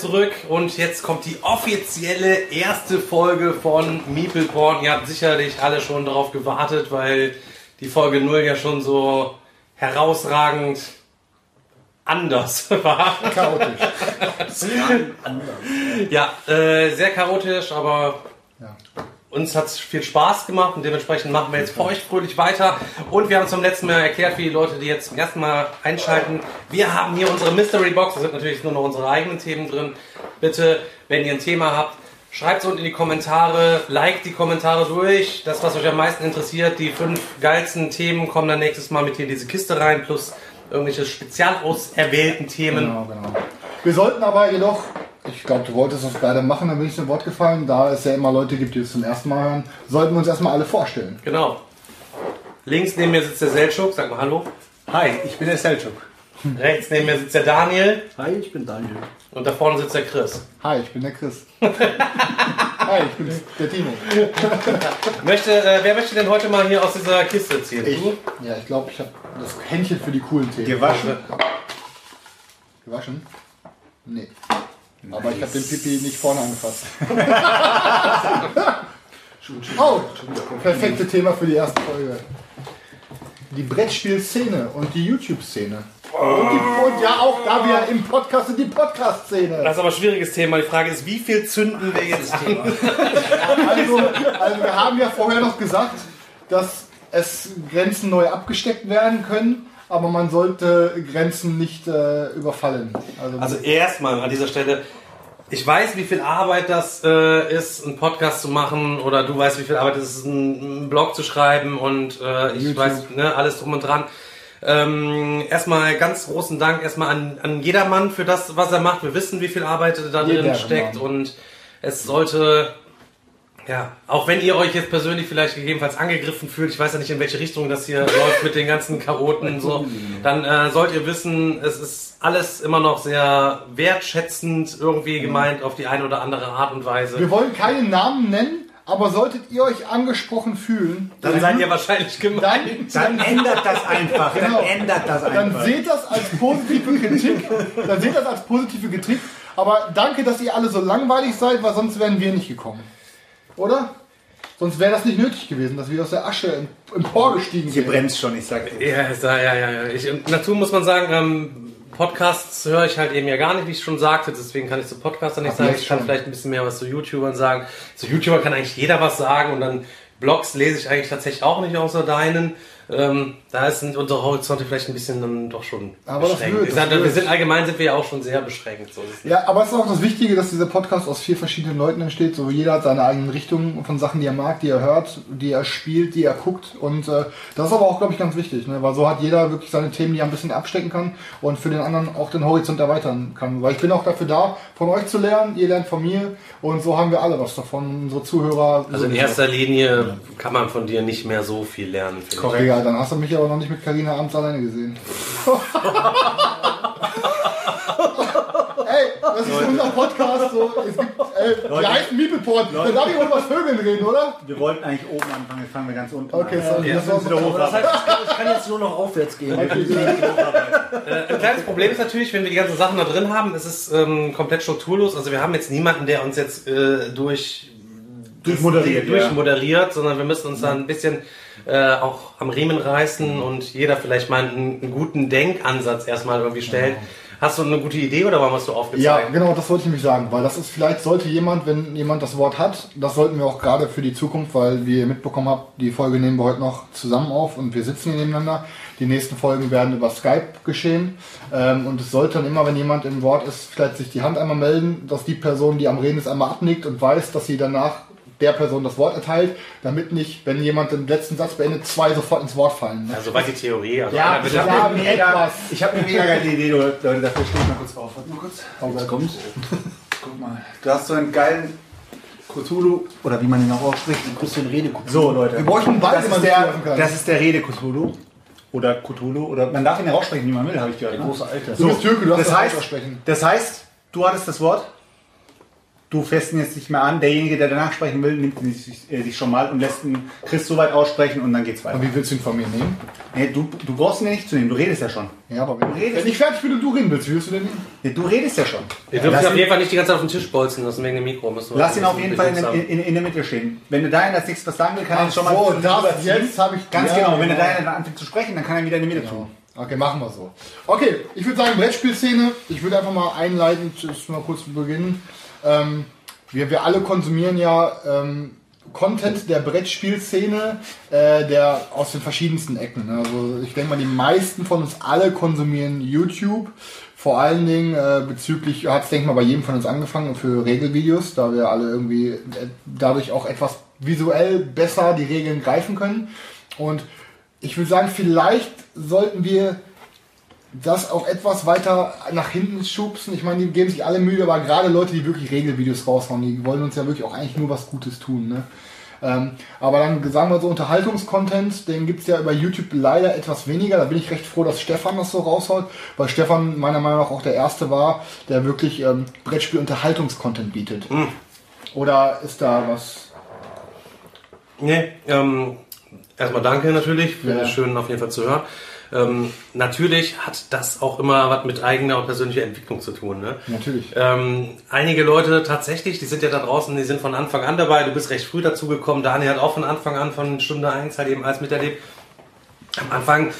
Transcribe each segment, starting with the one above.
Zurück und jetzt kommt die offizielle erste Folge von Meeple Porn. Ihr habt sicherlich alle schon darauf gewartet, weil die Folge 0 ja schon so herausragend anders war. Chaotisch. Ja, äh, sehr chaotisch, aber. Uns hat es viel Spaß gemacht und dementsprechend machen wir jetzt feuchtfröhlich weiter. Und wir haben zum letzten Mal erklärt, für die Leute, die jetzt zum ersten Mal einschalten, wir haben hier unsere Mystery Box, da sind natürlich nur noch unsere eigenen Themen drin. Bitte, wenn ihr ein Thema habt, schreibt es unten in die Kommentare, liked die Kommentare durch. Das, was euch am meisten interessiert, die fünf geilsten Themen kommen dann nächstes Mal mit hier in diese Kiste rein, plus irgendwelche spezial auserwählten Themen. Genau, genau. Wir sollten aber jedoch, ich glaube, du wolltest das beide machen, dann bin ich zum Wort gefallen, da es ja immer Leute gibt, die es zum ersten Mal hören, sollten wir uns erstmal alle vorstellen. Genau. Links neben mir sitzt der Seltschuk, sag mal Hallo. Hi, ich bin der Selchuk. Rechts neben mir sitzt der Daniel Hi, ich bin Daniel. und da vorne sitzt der Chris. Hi, ich bin der Chris. Hi, ich bin der Timo. Möchte, äh, wer möchte denn heute mal hier aus dieser Kiste ziehen? Ich. Du? Ja, ich glaube, ich habe das Händchen für die coolen Themen. Gewaschen. Gewaschen? Nee. Aber ich habe den Pipi nicht vorne angefasst. oh, perfekte Thema für die erste Folge. Die Brettspielszene und die YouTube-Szene. Und, die- und ja, auch da wir im Podcast sind, die Podcast-Szene. Das ist aber ein schwieriges Thema. Die Frage ist, wie viel zünden wir jetzt an? Also, also wir haben ja vorher noch gesagt, dass es Grenzen neu abgesteckt werden können, aber man sollte Grenzen nicht äh, überfallen. Also, Also erstmal an dieser Stelle, ich weiß, wie viel Arbeit das äh, ist, einen Podcast zu machen, oder du weißt, wie viel Arbeit es ist, einen, einen Blog zu schreiben und äh, ich YouTube. weiß, ne, alles drum und dran. Ähm, erstmal ganz großen Dank erstmal an, an jedermann für das, was er macht. Wir wissen, wie viel Arbeit da drin steckt und es sollte, ja, auch wenn ihr euch jetzt persönlich vielleicht gegebenenfalls angegriffen fühlt, ich weiß ja nicht, in welche Richtung das hier läuft mit den ganzen Chaoten, so, dann äh, sollt ihr wissen, es ist alles immer noch sehr wertschätzend irgendwie gemeint auf die eine oder andere Art und Weise. wir wollen keinen Namen nennen, aber solltet ihr euch angesprochen fühlen, Dann seid ihr wahrscheinlich gemeint. dann, Dann ändert das einfach. Genau. Dann ändert das dann einfach. seht das als positive Kritik. Dann seht das als positive Kritik. Aber danke, dass ihr alle so langweilig seid, weil sonst wären wir nicht gekommen. Oder? Sonst wäre das nicht nötig gewesen, dass wir aus der Asche em- emporgestiegen Hier wären. brennt schon, ich sag dir. Ja, ja, ja, ja. Ich, dazu muss man sagen, ähm, Podcasts höre ich halt eben ja gar nicht, wie ich schon sagte, deswegen kann ich zu Podcastern nicht Ach, sagen. Ich kann schon. vielleicht ein bisschen mehr was zu YouTubern sagen. Zu YouTuber kann eigentlich jeder was sagen und dann Blogs lese ich eigentlich tatsächlich auch nicht außer deinen. Ähm, da ist unsere Horizonte vielleicht ein bisschen dann doch schon Aber das beschränkt. wird, Ich das wir wird. sind allgemein sind wir ja auch schon sehr beschränkt. So. Ja, aber es ist auch das Wichtige, dass dieser Podcast aus vier verschiedenen Leuten entsteht. So jeder hat seine eigenen Richtungen von Sachen, die er mag, die er hört, die er spielt, die er guckt. Und äh, das ist aber auch, glaube ich, ganz wichtig, ne? weil so hat jeder wirklich seine Themen, die er ein bisschen abstecken kann und für den anderen auch den Horizont erweitern kann. Weil ich bin auch dafür da, von euch zu lernen, ihr lernt von mir und so haben wir alle was davon, unsere Zuhörer. Also in erster Linie kann man von dir nicht mehr so viel lernen. Korrekt. Ja, dann hast du mich aber noch nicht mit Karina abends alleine gesehen. Ey, das ist unser Podcast. So. Es gibt, ey, wir heißen Meeple-Port. Da darf ich wohl über Vögeln reden, oder? Wir wollten eigentlich oben anfangen, jetzt fangen wir ganz unten Okay, an. sorry. Ja, das war wieder hoch. Das heißt, ich kann, ich kann jetzt nur noch aufwärts gehen. Äh, Ein kleines Problem ist natürlich, wenn wir die ganzen Sachen da drin haben, es ist ähm, komplett strukturlos. Also wir haben jetzt niemanden, der uns jetzt äh, durch Durchmoderiert, ja. durchmoderiert, sondern wir müssen uns da ein bisschen äh, auch am Riemen reißen und jeder vielleicht mal einen, einen guten Denkansatz erstmal irgendwie stellt. Hast du eine gute Idee oder warum hast du Ja, aufgezeigt? genau, das wollte ich nämlich sagen, weil das ist vielleicht, sollte jemand, wenn jemand das Wort hat, das sollten wir auch gerade für die Zukunft, weil wie ihr mitbekommen habt, die Folge nehmen wir heute noch zusammen auf und wir sitzen hier nebeneinander. Die nächsten Folgen werden über Skype geschehen ähm, und es sollte dann immer, wenn jemand im Wort ist, vielleicht sich die Hand einmal melden, dass die Person, die am Reden ist, einmal abnickt und weiß, dass sie danach der Person das Wort erteilt, damit nicht, wenn jemand den letzten Satz beendet, zwei sofort ins Wort fallen. Ne? Ja, soweit die Theorie. Also Ja, eine mega, ich habe eine mega geile Idee, Leute. Dafür stehe ich mal kurz auf. Warte mal kurz. Oh, Jetzt kommt. Guck mal, du hast so einen geilen Cthulhu, oder wie man ihn auch ausspricht. Ein bisschen Rede So, Leute. Wir bräuchten einen Ball, das den man ist, der, das ist der Rede Cthulhu. Oder Cthulhu. Oder man darf ihn ja aussprechen, wie man will, habe ich gehört. Ne? große Alte. Du bist Türke, du darfst das das heißt, aussprechen. Das heißt, du hattest das Wort. Du fährst ihn jetzt nicht mehr an. Derjenige, der danach sprechen will, nimmt ihn sich, äh, sich schon mal und lässt ihn Chris so weit aussprechen und dann geht's weiter. Und wie willst du ihn von mir nehmen? Nee, du, du brauchst ihn ja nicht zu nehmen, du redest ja schon. Ja, aber wenn, redest- wenn ich fertig bin und du reden willst, wie willst du denn nehmen? Nee, du redest ja schon. Wir dürfen auf jeden Fall nicht die ganze Zeit auf den Tisch bolzen lassen wegen dem Mikro. Müssen wir- Lass ihn auf jeden Fall in, in, in, in der Mitte stehen. Wenn du dahin als nächstes was sagen will, kann er schon mal so, fünf das jetzt habe ich- Ganz ja, genau, wenn genau. er dahin dann anfängt zu sprechen, dann kann er wieder in die Mitte tun. Okay, machen wir so. Okay, ich würde sagen, Brettspielszene. Ich würde einfach mal einleitend, das mal kurz beginnen. Ähm, wir, wir alle konsumieren ja ähm, Content der Brettspielszene, äh, der aus den verschiedensten Ecken. ne? Also ich denke mal, die meisten von uns alle konsumieren YouTube. Vor allen Dingen äh, bezüglich, hat es denke ich mal bei jedem von uns angefangen für Regelvideos, da wir alle irgendwie äh, dadurch auch etwas visuell besser die Regeln greifen können. Und ich würde sagen, vielleicht sollten wir das auch etwas weiter nach hinten schubsen. Ich meine, die geben sich alle Mühe, aber gerade Leute, die wirklich Regelvideos raushauen, die wollen uns ja wirklich auch eigentlich nur was Gutes tun. Ne? Ähm, aber dann sagen wir so Unterhaltungskontent, den gibt's ja über YouTube leider etwas weniger. Da bin ich recht froh, dass Stefan das so raushaut, weil Stefan meiner Meinung nach auch der Erste war, der wirklich ähm, Brettspiel-Unterhaltungskontent bietet. Oder ist da was... Nee, ähm, erstmal danke natürlich, finde Ja. es schön auf jeden Fall zu hören. Ähm, natürlich hat das auch immer was mit eigener und persönlicher Entwicklung zu tun. Ne? Natürlich. Ähm, einige Leute tatsächlich, die sind ja da draußen, die sind von Anfang an dabei. Du bist recht früh dazu gekommen. Daniel hat auch von Anfang an, von Stunde 1 halt eben alles miterlebt. Am Anfang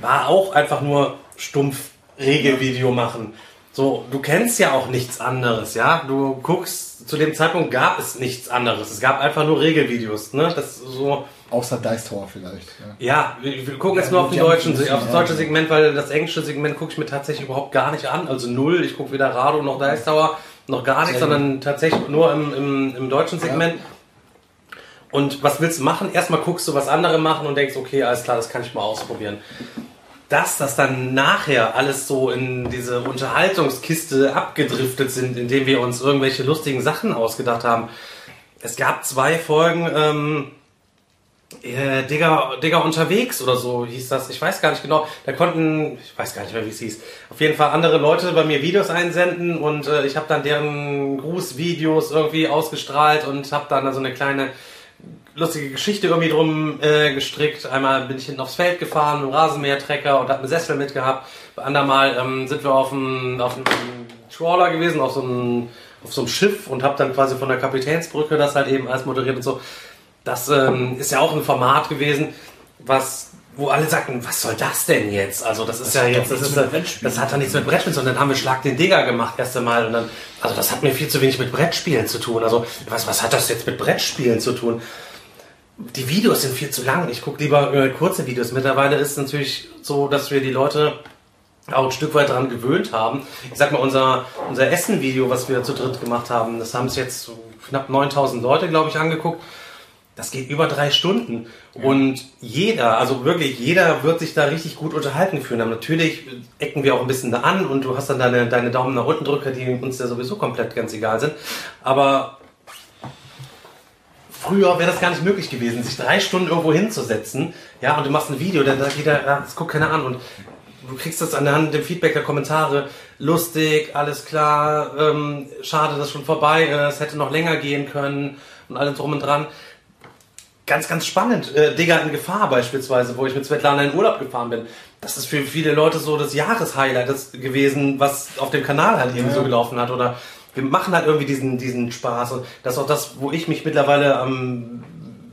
war auch einfach nur stumpf Regelvideo machen. So, du kennst ja auch nichts anderes, ja. Du guckst, zu dem Zeitpunkt gab es nichts anderes. Es gab einfach nur Regelvideos, ne? Das so, Außer Dice Tower vielleicht. Ja. ja, wir, wir gucken jetzt nur auf, den deutschen, auf das ja. deutsche Segment, weil das englische Segment gucke ich mir tatsächlich überhaupt gar nicht an. Also null. Ich gucke weder Rado noch Dice Tower, noch gar nichts, sondern tatsächlich nur im, im, im deutschen Segment. Und was willst du machen? Erstmal guckst du, was andere machen und denkst, okay, alles klar, das kann ich mal ausprobieren. Dass das dann nachher alles so in diese Unterhaltungskiste abgedriftet sind, indem wir uns irgendwelche lustigen Sachen ausgedacht haben. Es gab zwei Folgen, ähm, äh, Digger, Digger unterwegs oder so hieß das. Ich weiß gar nicht genau. Da konnten, ich weiß gar nicht mehr, wie es hieß. Auf jeden Fall andere Leute bei mir Videos einsenden und äh, ich habe dann deren Grußvideos irgendwie ausgestrahlt und habe dann da so eine kleine lustige Geschichte irgendwie drum äh, gestrickt. Einmal bin ich hinten aufs Feld gefahren, mit einem Rasenmähertrecker und habe einen Sessel mitgehabt. Andermal ähm, sind wir auf einem, auf Trawler gewesen, auf so einem, auf so einem Schiff und habe dann quasi von der Kapitänsbrücke das halt eben alles moderiert und so. Das ähm, ist ja auch ein Format gewesen, was wo alle sagten, was soll das denn jetzt? Also das ist ja jetzt, das, ist, das hat ja nichts mit Brettspielen, sondern dann haben wir Schlag den Digger gemacht erst einmal und dann, also das hat mir viel zu wenig mit Brettspielen zu tun. Also was, was hat das jetzt mit Brettspielen zu tun? die Videos sind viel zu lang. Ich gucke lieber äh, kurze Videos. Mittlerweile ist es natürlich so, dass wir die Leute auch ein Stück weit daran gewöhnt haben. Ich sag mal, unser, unser Essen-Video, was wir zu dritt gemacht haben, das haben es jetzt knapp 9000 Leute, glaube ich, angeguckt. Das geht über drei Stunden. Und jeder, also wirklich jeder wird sich da richtig gut unterhalten fühlen. Aber natürlich ecken wir auch ein bisschen da an und du hast dann deine, deine Daumen nach unten Drücker, die uns ja sowieso komplett ganz egal sind. Aber früher wäre das gar nicht möglich gewesen, sich drei Stunden irgendwo hinzusetzen, ja, und du machst ein Video, dann sagt jeder, ja, das guckt keiner an und du kriegst das anhand dem Feedback der Kommentare, lustig, alles klar, ähm, schade, dass schon vorbei ist, hätte noch länger gehen können und alles drum und dran. Ganz, ganz spannend. Äh, Digga in Gefahr beispielsweise, wo ich mit Svetlana in Urlaub gefahren bin. Das ist für viele Leute so das Jahreshighlight gewesen, was auf dem Kanal halt eben so gelaufen hat. Oder wir machen halt irgendwie diesen, diesen Spaß. Und das ist auch das, wo ich mich mittlerweile am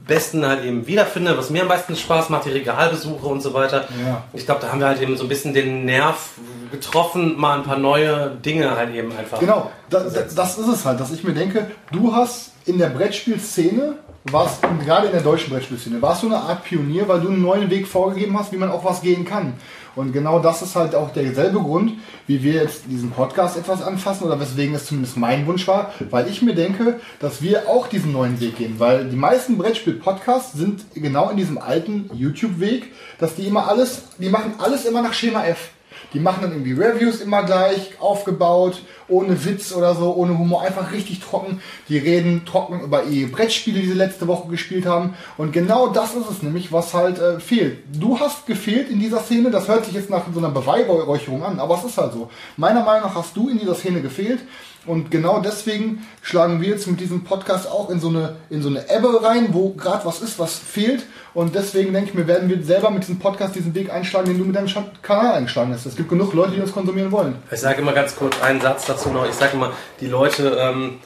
besten halt eben wiederfinde, was mir am meisten Spaß macht, die Regalbesuche und so weiter. Ja. Ich glaube, da haben wir halt eben so ein bisschen den Nerv getroffen, mal ein paar neue Dinge halt eben einfach. Genau, das, das ist es halt, dass ich mir denke, du hast in der Brettspielszene, warst gerade in der deutschen Brettspielszene, warst du eine Art Pionier, weil du einen neuen Weg vorgegeben hast, wie man auch was gehen kann. Und genau das ist halt auch derselbe Grund, wie wir jetzt diesen Podcast etwas anfassen oder weswegen es zumindest mein Wunsch war, weil ich mir denke, dass wir auch diesen neuen Weg gehen, weil die meisten Brettspiel-Podcasts sind genau in diesem alten YouTube-Weg, dass die immer alles, die machen alles immer nach Schema F. Die machen dann irgendwie Reviews immer gleich, aufgebaut, ohne Witz oder so, ohne Humor, einfach richtig trocken. Die reden trocken über ihre Brettspiele, die sie letzte Woche gespielt haben. Und genau das ist es nämlich, was halt äh, fehlt. Du hast gefehlt in dieser Szene, das hört sich jetzt nach so einer Beweihräucherung an, aber es ist halt so. Meiner Meinung nach hast du in dieser Szene gefehlt. Und genau deswegen schlagen wir jetzt mit diesem Podcast auch in so eine, in so eine Ebbe rein, wo gerade was ist, was fehlt. Und deswegen denke ich mir, werden wir selber mit diesem Podcast diesen Weg einschlagen, den du mit deinem Kanal eingeschlagen hast. Es gibt genug Leute, die uns konsumieren wollen. Ich sage immer ganz kurz einen Satz dazu noch. Ich sage immer, die Leute ähm,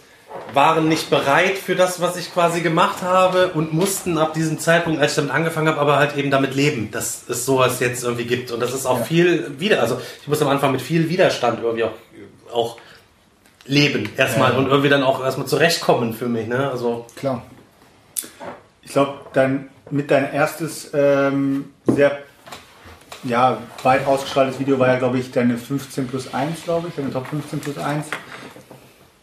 waren nicht bereit für das, was ich quasi gemacht habe und mussten ab diesem Zeitpunkt, als ich damit angefangen habe, aber halt eben damit leben, dass es sowas jetzt irgendwie gibt. Und das ist auch viel wieder. Also ich muss am Anfang mit viel Widerstand irgendwie auch, auch leben erstmal und irgendwie dann auch erstmal zurechtkommen für mich. Ne? Also Klar. Ich glaube, dein, mit dein erstes ähm, sehr ja, weit ausgestrahltes Video war ja, glaube ich, deine 15 plus 1, glaube ich, deine Top 15 plus 1.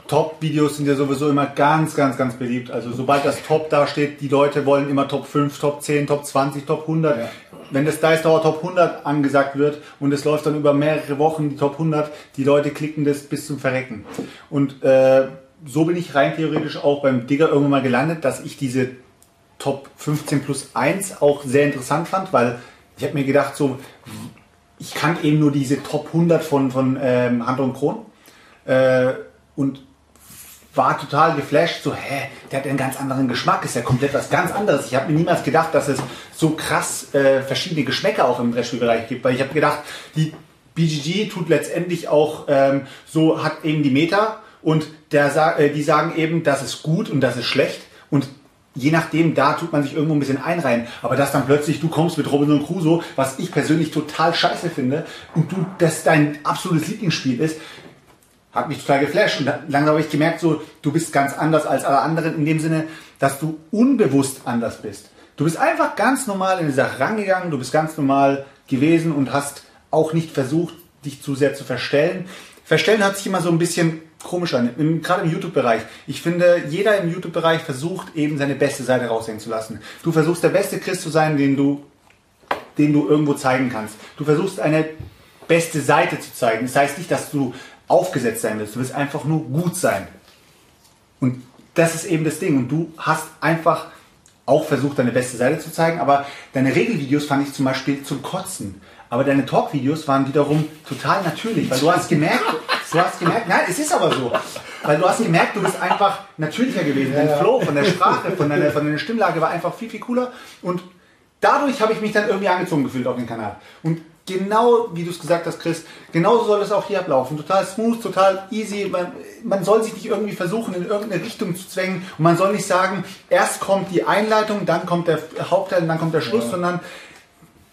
Top-Videos sind ja sowieso immer ganz, ganz, ganz beliebt. Also sobald das Top da steht, die Leute wollen immer Top 5, Top 10, Top 20, Top 100. Ja. Wenn das Dice Tower Top 100 angesagt wird und es läuft dann über mehrere Wochen die Top 100, die Leute klicken das bis zum Verrecken. Und äh, so bin ich rein theoretisch auch beim Digger irgendwann mal gelandet, dass ich diese Top 15 plus 1 auch sehr interessant fand, weil ich habe mir gedacht, so, ich kann eben nur diese Top 100 von, von ähm, Hand und Kron äh, und war total geflasht, so, hä, der hat einen ganz anderen Geschmack, ist ja komplett was ganz anderes. Ich habe mir niemals gedacht, dass es so krass äh, verschiedene Geschmäcker auch im Brettspielbereich gibt, weil ich habe gedacht, die BGG tut letztendlich auch ähm, so, hat eben die Meta und der, äh, die sagen eben, das ist gut und das ist schlecht und je nachdem, da tut man sich irgendwo ein bisschen einreihen. Aber dass dann plötzlich du kommst mit Robinson Crusoe, was ich persönlich total scheiße finde, und du, das dein absolutes Lieblingsspiel ist, hat mich total geflasht. Und langsam habe ich gemerkt, so, du bist ganz anders als alle anderen in dem Sinne, dass du unbewusst anders bist. Du bist einfach ganz normal in die Sache rangegangen, du bist ganz normal gewesen und hast auch nicht versucht, dich zu sehr zu verstellen. Verstellen hat sich immer so ein bisschen komisch an, im, gerade im YouTube-Bereich. Ich finde, jeder im YouTube-Bereich versucht eben seine beste Seite raushängen zu lassen. Du versuchst der beste Chris zu sein, den du den du irgendwo zeigen kannst. Du versuchst eine beste Seite zu zeigen. Das heißt nicht, dass du aufgesetzt sein willst. Du willst einfach nur gut sein. Und das ist eben das Ding. Und du hast einfach auch versucht, deine beste Seite zu zeigen, aber deine Regelvideos fand ich zum Beispiel zum Kotzen. Aber deine Talkvideos waren wiederum total natürlich, weil du hast gemerkt, du hast gemerkt, nein, es ist aber so, weil du hast gemerkt, du bist einfach natürlicher gewesen. Dein Flow von der Sprache, von deiner, von deiner Stimmlage war einfach viel, viel cooler und dadurch habe ich mich dann irgendwie angezogen gefühlt auf den Kanal. Und genau wie du es gesagt hast, Chris, genauso soll es auch hier ablaufen. Total smooth, total easy. Man, man soll sich nicht irgendwie versuchen, in irgendeine Richtung zu zwängen. Und man soll nicht sagen, erst kommt die Einleitung, dann kommt der Hauptteil und dann kommt der Schluss, sondern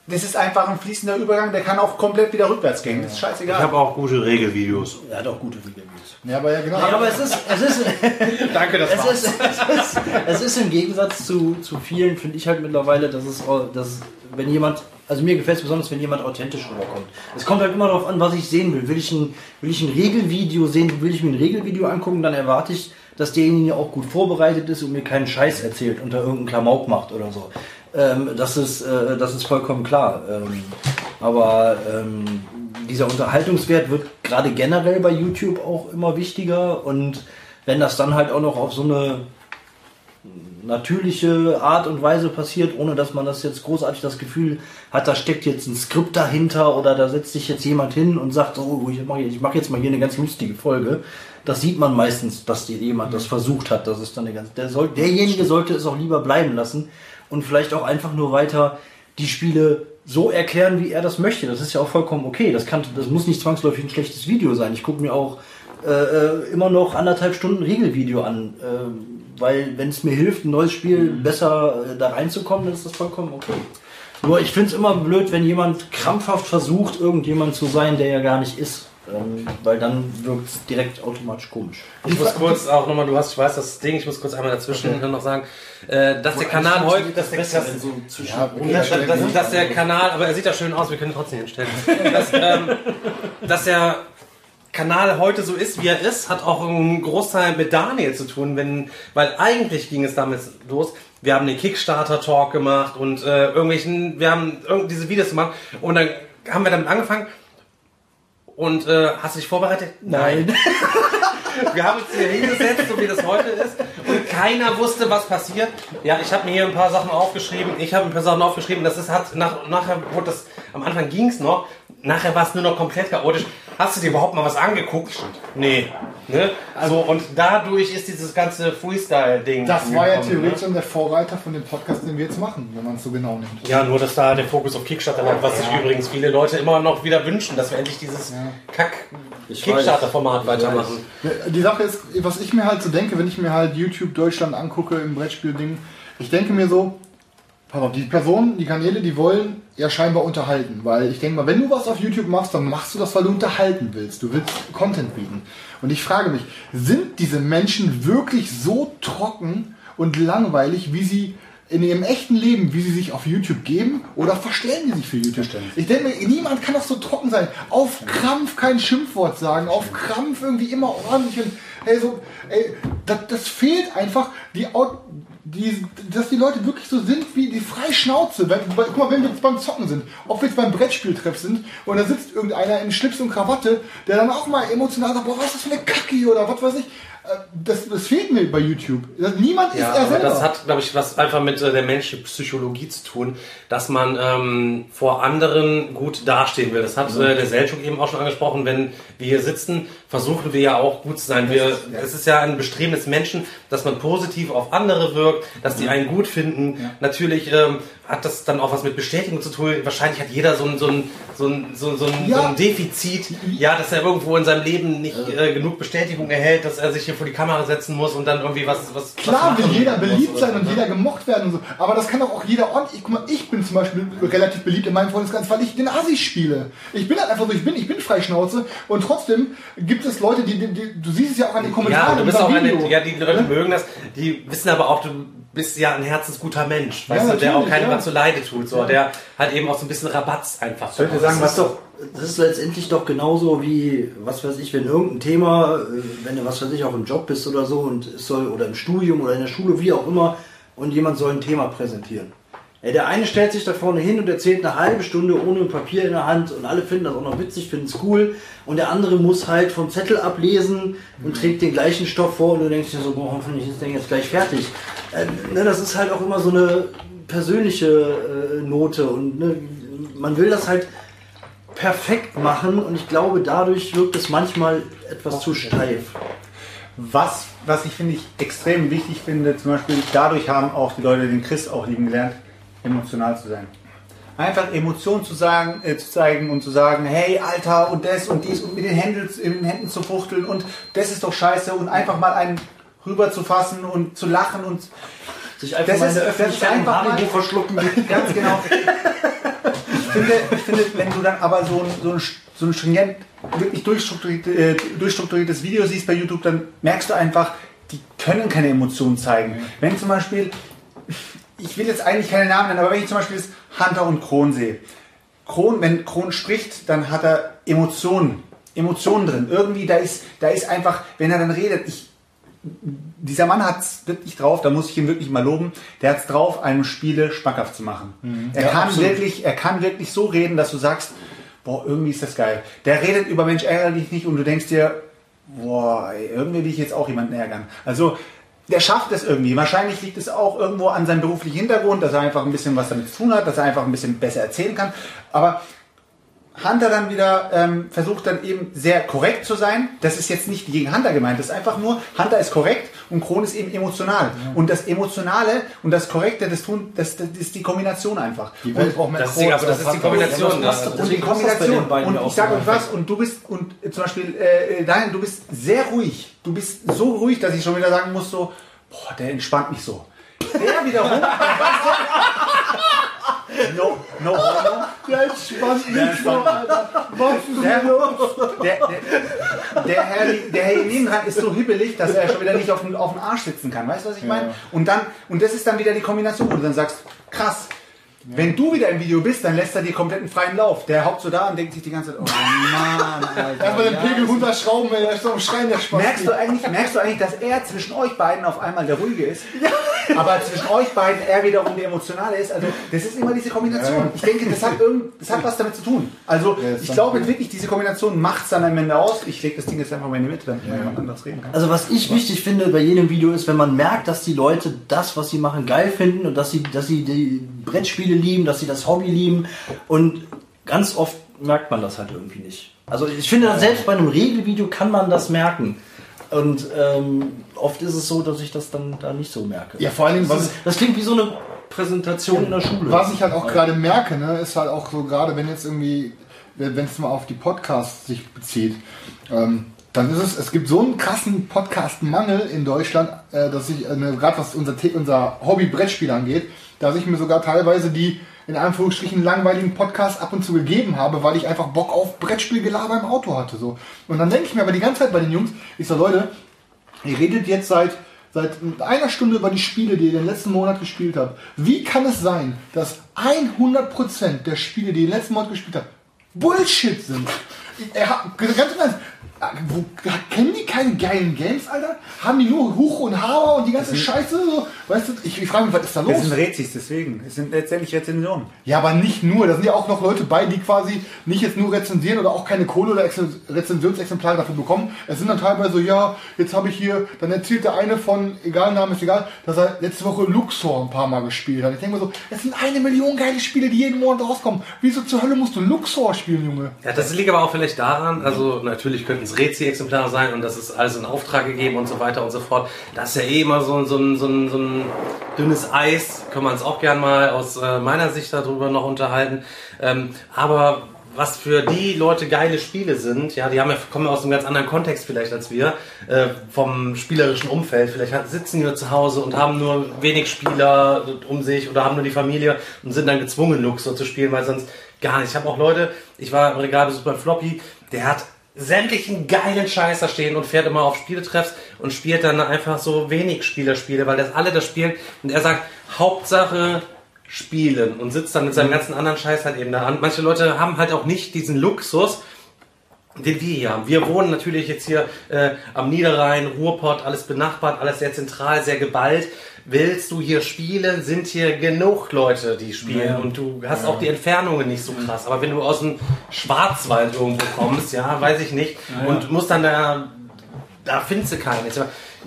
das ist einfach ein fließender Übergang, der kann auch komplett wieder rückwärts gehen. Das ist Ich scheißegal. habe auch gute Regelvideos. Er hat auch gute Videos. Ja, aber ja, genau. Ja, aber es ist, es ist, danke, das es war's. ist, es ist, es ist im Gegensatz zu, zu vielen, finde ich halt mittlerweile, dass es, dass wenn jemand, also mir gefällt es besonders, wenn jemand authentisch rüberkommt. Es kommt halt immer darauf an, was ich sehen will. Will ich ein, will ich ein Regelvideo sehen, will ich mir ein Regelvideo angucken, dann erwarte ich, dass derjenige auch gut vorbereitet ist und mir keinen Scheiß erzählt und da irgendeinen Klamauk macht oder so. Ähm, das, ist, äh, das ist vollkommen klar. Ähm, aber ähm, dieser Unterhaltungswert wird gerade generell bei YouTube auch immer wichtiger und wenn das dann halt auch noch auf so eine natürliche Art und Weise passiert, ohne dass man das jetzt großartig das Gefühl hat, da steckt jetzt ein Skript dahinter oder da setzt sich jetzt jemand hin und sagt, oh, ich mache mach jetzt mal hier eine ganz lustige Folge. Das sieht man meistens, dass jemand das versucht hat. Das ist dann eine ganz, der soll, derjenige sollte es auch lieber bleiben lassen und vielleicht auch einfach nur weiter die Spiele so erklären, wie er das möchte. Das ist ja auch vollkommen okay. Das kann, das muss nicht zwangsläufig ein schlechtes Video sein. Ich gucke mir auch äh, äh, immer noch anderthalb Stunden Regelvideo an, äh, weil wenn es mir hilft, ein neues Spiel besser äh, da reinzukommen, dann ist das vollkommen okay. Nur ich finde es immer blöd, wenn jemand krampfhaft versucht, irgendjemand zu sein, der ja gar nicht ist. Ähm, weil dann wirkt es direkt automatisch komisch. Ich muss kurz auch nochmal, du hast, ich weiß das Ding, ich muss kurz einmal dazwischen noch sagen, äh, dass der Kanal heute, dass der, besser, wenn so zwischen Ja, okay, dass, der Kanal, aber er sieht ja schön aus, wir können ihn trotzdem hinstellen. Dass, ähm, dass der Kanal heute so ist, wie er ist, hat auch einen Großteil mit Daniel zu tun, wenn, weil eigentlich ging es damit los. Wir haben den Kickstarter-Talk gemacht und äh, irgendwelchen, wir haben diese Videos gemacht und dann haben wir damit angefangen Und äh, hast du dich vorbereitet? Nein. Wir haben uns hier hingesetzt, so wie das heute ist, und keiner wusste, was passiert. Ja, ich habe mir hier ein paar Sachen aufgeschrieben. Ich habe ein paar Sachen aufgeschrieben. Das ist hat nach, nachher wurde das am Anfang ging es noch. Nachher war es nur noch komplett chaotisch. Hast du dir überhaupt mal was angeguckt? Nee. Ne? Also und dadurch ist dieses ganze Freestyle-Ding. Das war ja ne? theoretisch der Vorreiter von dem Podcast, den wir jetzt machen, wenn man es so genau nimmt. Ja, nur dass da der Fokus auf Kickstarter lag, was sich übrigens viele Leute immer noch wieder wünschen, dass wir endlich dieses Ich Kack-Kickstarter-Format weitermachen. Die Sache ist, was ich mir halt so denke, wenn ich mir halt YouTube Deutschland angucke im Brettspiel-Ding, ich denke mir so, pass auf, die Personen, die Kanäle, die wollen ja scheinbar unterhalten, weil ich denke mal, wenn du was auf YouTube machst, dann machst du das, weil du unterhalten willst. Du willst Content bieten. Und ich frage mich, sind diese Menschen wirklich so trocken und langweilig, wie sie in ihrem echten Leben, wie sie sich auf YouTube geben, oder verstellen die sich für YouTube? Ich denke mir, niemand kann doch so trocken sein. Auf Krampf kein Schimpfwort sagen, auf Krampf irgendwie immer ordentlich und ey, so, ey, das, das fehlt einfach, die, die, dass die Leute wirklich so sind wie die freie Schnauze. Wenn, weil, guck mal, wenn wir jetzt beim Zocken sind, ob wir jetzt beim Brettspieltreff sind und da sitzt irgendeiner in Schlips und Krawatte, der dann auch mal emotional sagt, boah, was ist das für eine Kacke oder was weiß ich. Äh, Das, das fehlt mir bei YouTube. Niemand Ja, ist er selber. das hat, glaube ich, was einfach mit äh, der menschlichen Psychologie zu tun, dass man ähm, vor anderen gut dastehen will. Das hat äh, der Selchuk eben auch schon angesprochen. Wenn wir hier sitzen, versuchen wir ja auch gut zu sein. Wir, es ist ja ein Bestreben des Menschen, dass man positiv auf andere wirkt, dass die einen gut finden. Natürlich ähm, hat das dann auch was mit Bestätigung zu tun. Wahrscheinlich hat jeder so ein, so ein, so ein, so, so ein, Ja. so ein Defizit, ja, dass er irgendwo in seinem Leben nicht äh, genug Bestätigung erhält, dass er sich hier vor die Kamera setzen muss und dann irgendwie was, was Klar was will jeder beliebt sein und ne? jeder gemocht werden und so. Aber das kann doch auch jeder ordentlich. Ich, guck mal, ich bin zum Beispiel relativ beliebt in meinem Freundeskreis, weil ich den Assi spiele. Ich bin halt einfach so, ich bin, ich bin Freischnauze und trotzdem gibt es Leute, die, die, die du siehst es ja auch an den Ja, Kommentaren. du bist auch eine, Video. ja, die Leute Ne? mögen das, die wissen aber auch, du bist ja ein herzensguter Mensch, Ja, weißt du, der auch keinem ja. was zu Leide tut, so, der halt eben auch so ein bisschen Rabatz einfach. Sollte hat. sagen, Das was ist doch, das ist letztendlich doch genauso wie, was weiß ich, wenn irgendein Thema, äh, wenn du was weiß ich auch im Job bist oder so und es soll oder im Studium oder in der Schule, wie auch immer, und jemand soll ein Thema präsentieren. Ey, der eine stellt sich da vorne hin und erzählt eine halbe Stunde ohne ein Papier in der Hand und alle finden das auch noch witzig, finden es cool. Und der andere muss halt vom Zettel ablesen und trägt den gleichen Stoff vor und du denkst dir so, boah, hoffentlich ist der jetzt gleich fertig. Äh, ne, das ist halt auch immer so eine persönliche äh, Note und ne, man will das halt perfekt machen und ich glaube, dadurch wirkt es manchmal etwas zu steif. Was, was ich finde ich extrem wichtig finde, zum Beispiel dadurch haben auch die Leute den Chris auch lieben gelernt, emotional zu sein. Einfach Emotionen zu sagen, äh, zu zeigen und zu sagen, hey Alter und das und dies und mit den Händen, in den Händen zu fuchteln und das ist doch scheiße und einfach mal einen rüber zu fassen und zu lachen und Sich einfach Das mal in der Öffentlichkeit ein einfach mal- verschlucken. Ganz genau. Ich finde, ich finde, wenn du dann aber so ein, so ein, so ein stringent, wirklich durchstrukturiert, äh, durchstrukturiertes Video siehst bei YouTube, dann merkst du einfach, die können keine Emotionen zeigen. Wenn zum Beispiel, ich will jetzt eigentlich keine Namen nennen, aber wenn ich zum Beispiel das Hunter und Kron sehe. Kron, wenn Kron spricht, dann hat er Emotionen, Emotionen drin. Irgendwie, da ist, da ist einfach, wenn er dann redet, ich, dieser Mann hat es wirklich drauf, da muss ich ihn wirklich mal loben, der hat es drauf, einem Spiele schmackhaft zu machen. Er, Ja, kann absolut. wirklich, er kann wirklich so reden, dass du sagst, boah, irgendwie ist das geil. Der redet über Mensch, ärgere dich nicht und du denkst dir, boah, irgendwie will ich jetzt auch jemanden ärgern. Also, der schafft es irgendwie. Wahrscheinlich liegt es auch irgendwo an seinem beruflichen Hintergrund, dass er einfach ein bisschen was damit zu tun hat, dass er einfach ein bisschen besser erzählen kann. Aber Hunter dann wieder ähm, versucht dann eben sehr korrekt zu sein. Das ist jetzt nicht gegen Hunter gemeint, das ist einfach nur, Hunter ist korrekt und Kron ist eben emotional. Und das Emotionale und das Korrekte, das tun, das, das ist die Kombination einfach. Die Welt braucht mehr Das ist, die- aber das ist die Kombination. ja. doch. Und die das Kombination. Und ja ich sage so euch was, und du bist, und äh, zum Beispiel, äh, Daniel, du bist sehr ruhig. Du bist so ruhig, dass ich schon wieder sagen muss, so, boah, der entspannt mich so. Der wiederum, no, no, no, Der entspannt mich so, Alter. Was ist der, los? der, der, der, Herr, der Herr hier nebendran ist so hibbelig, dass er schon wieder nicht auf den, auf den Arsch sitzen kann. Weißt du, was ich meine? Und dann, und das ist dann wieder die Kombination, wo du dann sagst, krass. Wenn du wieder im Video bist, dann lässt er dir kompletten freien Lauf. Der haupt so da und denkt sich die ganze Zeit, oh Mann, Alter. Erstmal den ja, Pegel runterschrauben, ey, der ist doch am Schreien, der Spaß. Merkst du eigentlich, merkst du eigentlich, dass er zwischen euch beiden auf einmal der Ruhige ist? Aber zwischen euch beiden er wiederum der emotionale ist. Also das ist immer diese Kombination. Ich denke, das hat, irgend, das hat was damit zu tun. Also Ja, ich glaube cool. wirklich, diese Kombination macht es dann am Ende aus. Ich lege das Ding jetzt einfach mal in die Mitte, damit man jemand anderes reden kann. Also was ich wichtig finde bei jedem Video ist, wenn man merkt, dass die Leute das, was sie machen, geil finden und dass sie, dass sie die Brettspiele lieben, dass sie das Hobby lieben und ganz oft merkt man das halt irgendwie nicht. Also ich finde, selbst bei einem Regelvideo kann man das merken. Und ähm, oft ist es so, dass ich das dann da nicht so merke. Ja, vor Dingen, das, was, ist, das klingt wie so eine Präsentation in der Schule. was ich halt auch gerade merke, ne, ist halt auch so gerade, wenn jetzt irgendwie, wenn es mal auf die Podcasts sich bezieht, ähm, dann ist es, es gibt so einen krassen Podcast-Mangel in Deutschland, äh, dass ich, äh, ne, gerade was unser, unser Hobby-Brettspiel angeht, dass ich mir sogar teilweise die in Anführungsstrichen langweiligen Podcasts ab und zu gegeben habe, weil ich einfach Bock auf Brettspielgelaber im Auto hatte. So. Und dann denke ich mir aber die ganze Zeit bei den Jungs, ich so, Leute, Ihr redet jetzt seit, seit einer Stunde über die Spiele, die ihr den letzten Monat gespielt habt. Wie kann es sein, dass 100% der Spiele, die ihr den letzten Monat gespielt habt, Bullshit sind? Er ganz im Ernst, kennen die keine geilen Games, Alter? Haben die nur Huch und Haber und die ganze Scheiße? So? Weißt du, ich, ich frage mich, was ist da los? Das sind Rezis, deswegen. Es sind letztendlich Rezensionen. Ja, aber nicht nur. Da sind ja auch noch Leute bei, die quasi nicht jetzt nur rezensieren oder auch keine Kohle oder Ex- Rezensionsexemplare dafür bekommen. Es sind dann teilweise so, ja, jetzt habe ich hier, dann erzählt der eine von, egal, Name ist egal, dass er letzte Woche Luxor ein paar Mal gespielt hat. Ich denke mir so, es sind eine Million geile Spiele, die jeden Monat rauskommen. Wieso zur Hölle musst du Luxor spielen, Junge? Ja, das liegt aber auch vielleicht daran, also natürlich könnten es Rezi-Exemplare sein und das ist alles in Auftrag gegeben und so weiter und so fort. Das ist ja eh immer so, ein- so, ein, so, so ein dünnes Eis, können wir uns auch gern mal aus äh, meiner Sicht darüber noch unterhalten. Ähm, aber was für die Leute geile Spiele sind, ja, die haben ja, kommen ja aus einem ganz anderen Kontext vielleicht als wir, äh, vom spielerischen Umfeld. Vielleicht sitzen die nur zu Hause und haben nur wenig Spieler um sich oder haben nur die Familie und sind dann gezwungen, Luxor zu spielen, weil sonst gar nicht. Ich habe auch Leute, ich war im Regalbesuch bei Floppy, der hat sämtlichen geilen Scheiß da stehen und fährt immer auf Spieletreffs und spielt dann einfach so wenig Spielerspiele, weil das alle das spielen und er sagt, Hauptsache spielen und sitzt dann mit seinem ganzen anderen Scheiß halt eben da an. Manche Leute haben halt auch nicht diesen Luxus, den wir hier haben. Wir wohnen natürlich jetzt hier äh, am Niederrhein, Ruhrpott, alles benachbart, alles sehr zentral, sehr geballt. Willst du hier spielen, sind hier genug Leute, die spielen Ja. und du hast auch die Entfernungen nicht so krass. Aber wenn du aus dem Schwarzwald irgendwo kommst, ja, weiß ich nicht, und musst dann da, da findest du keinen. Jetzt,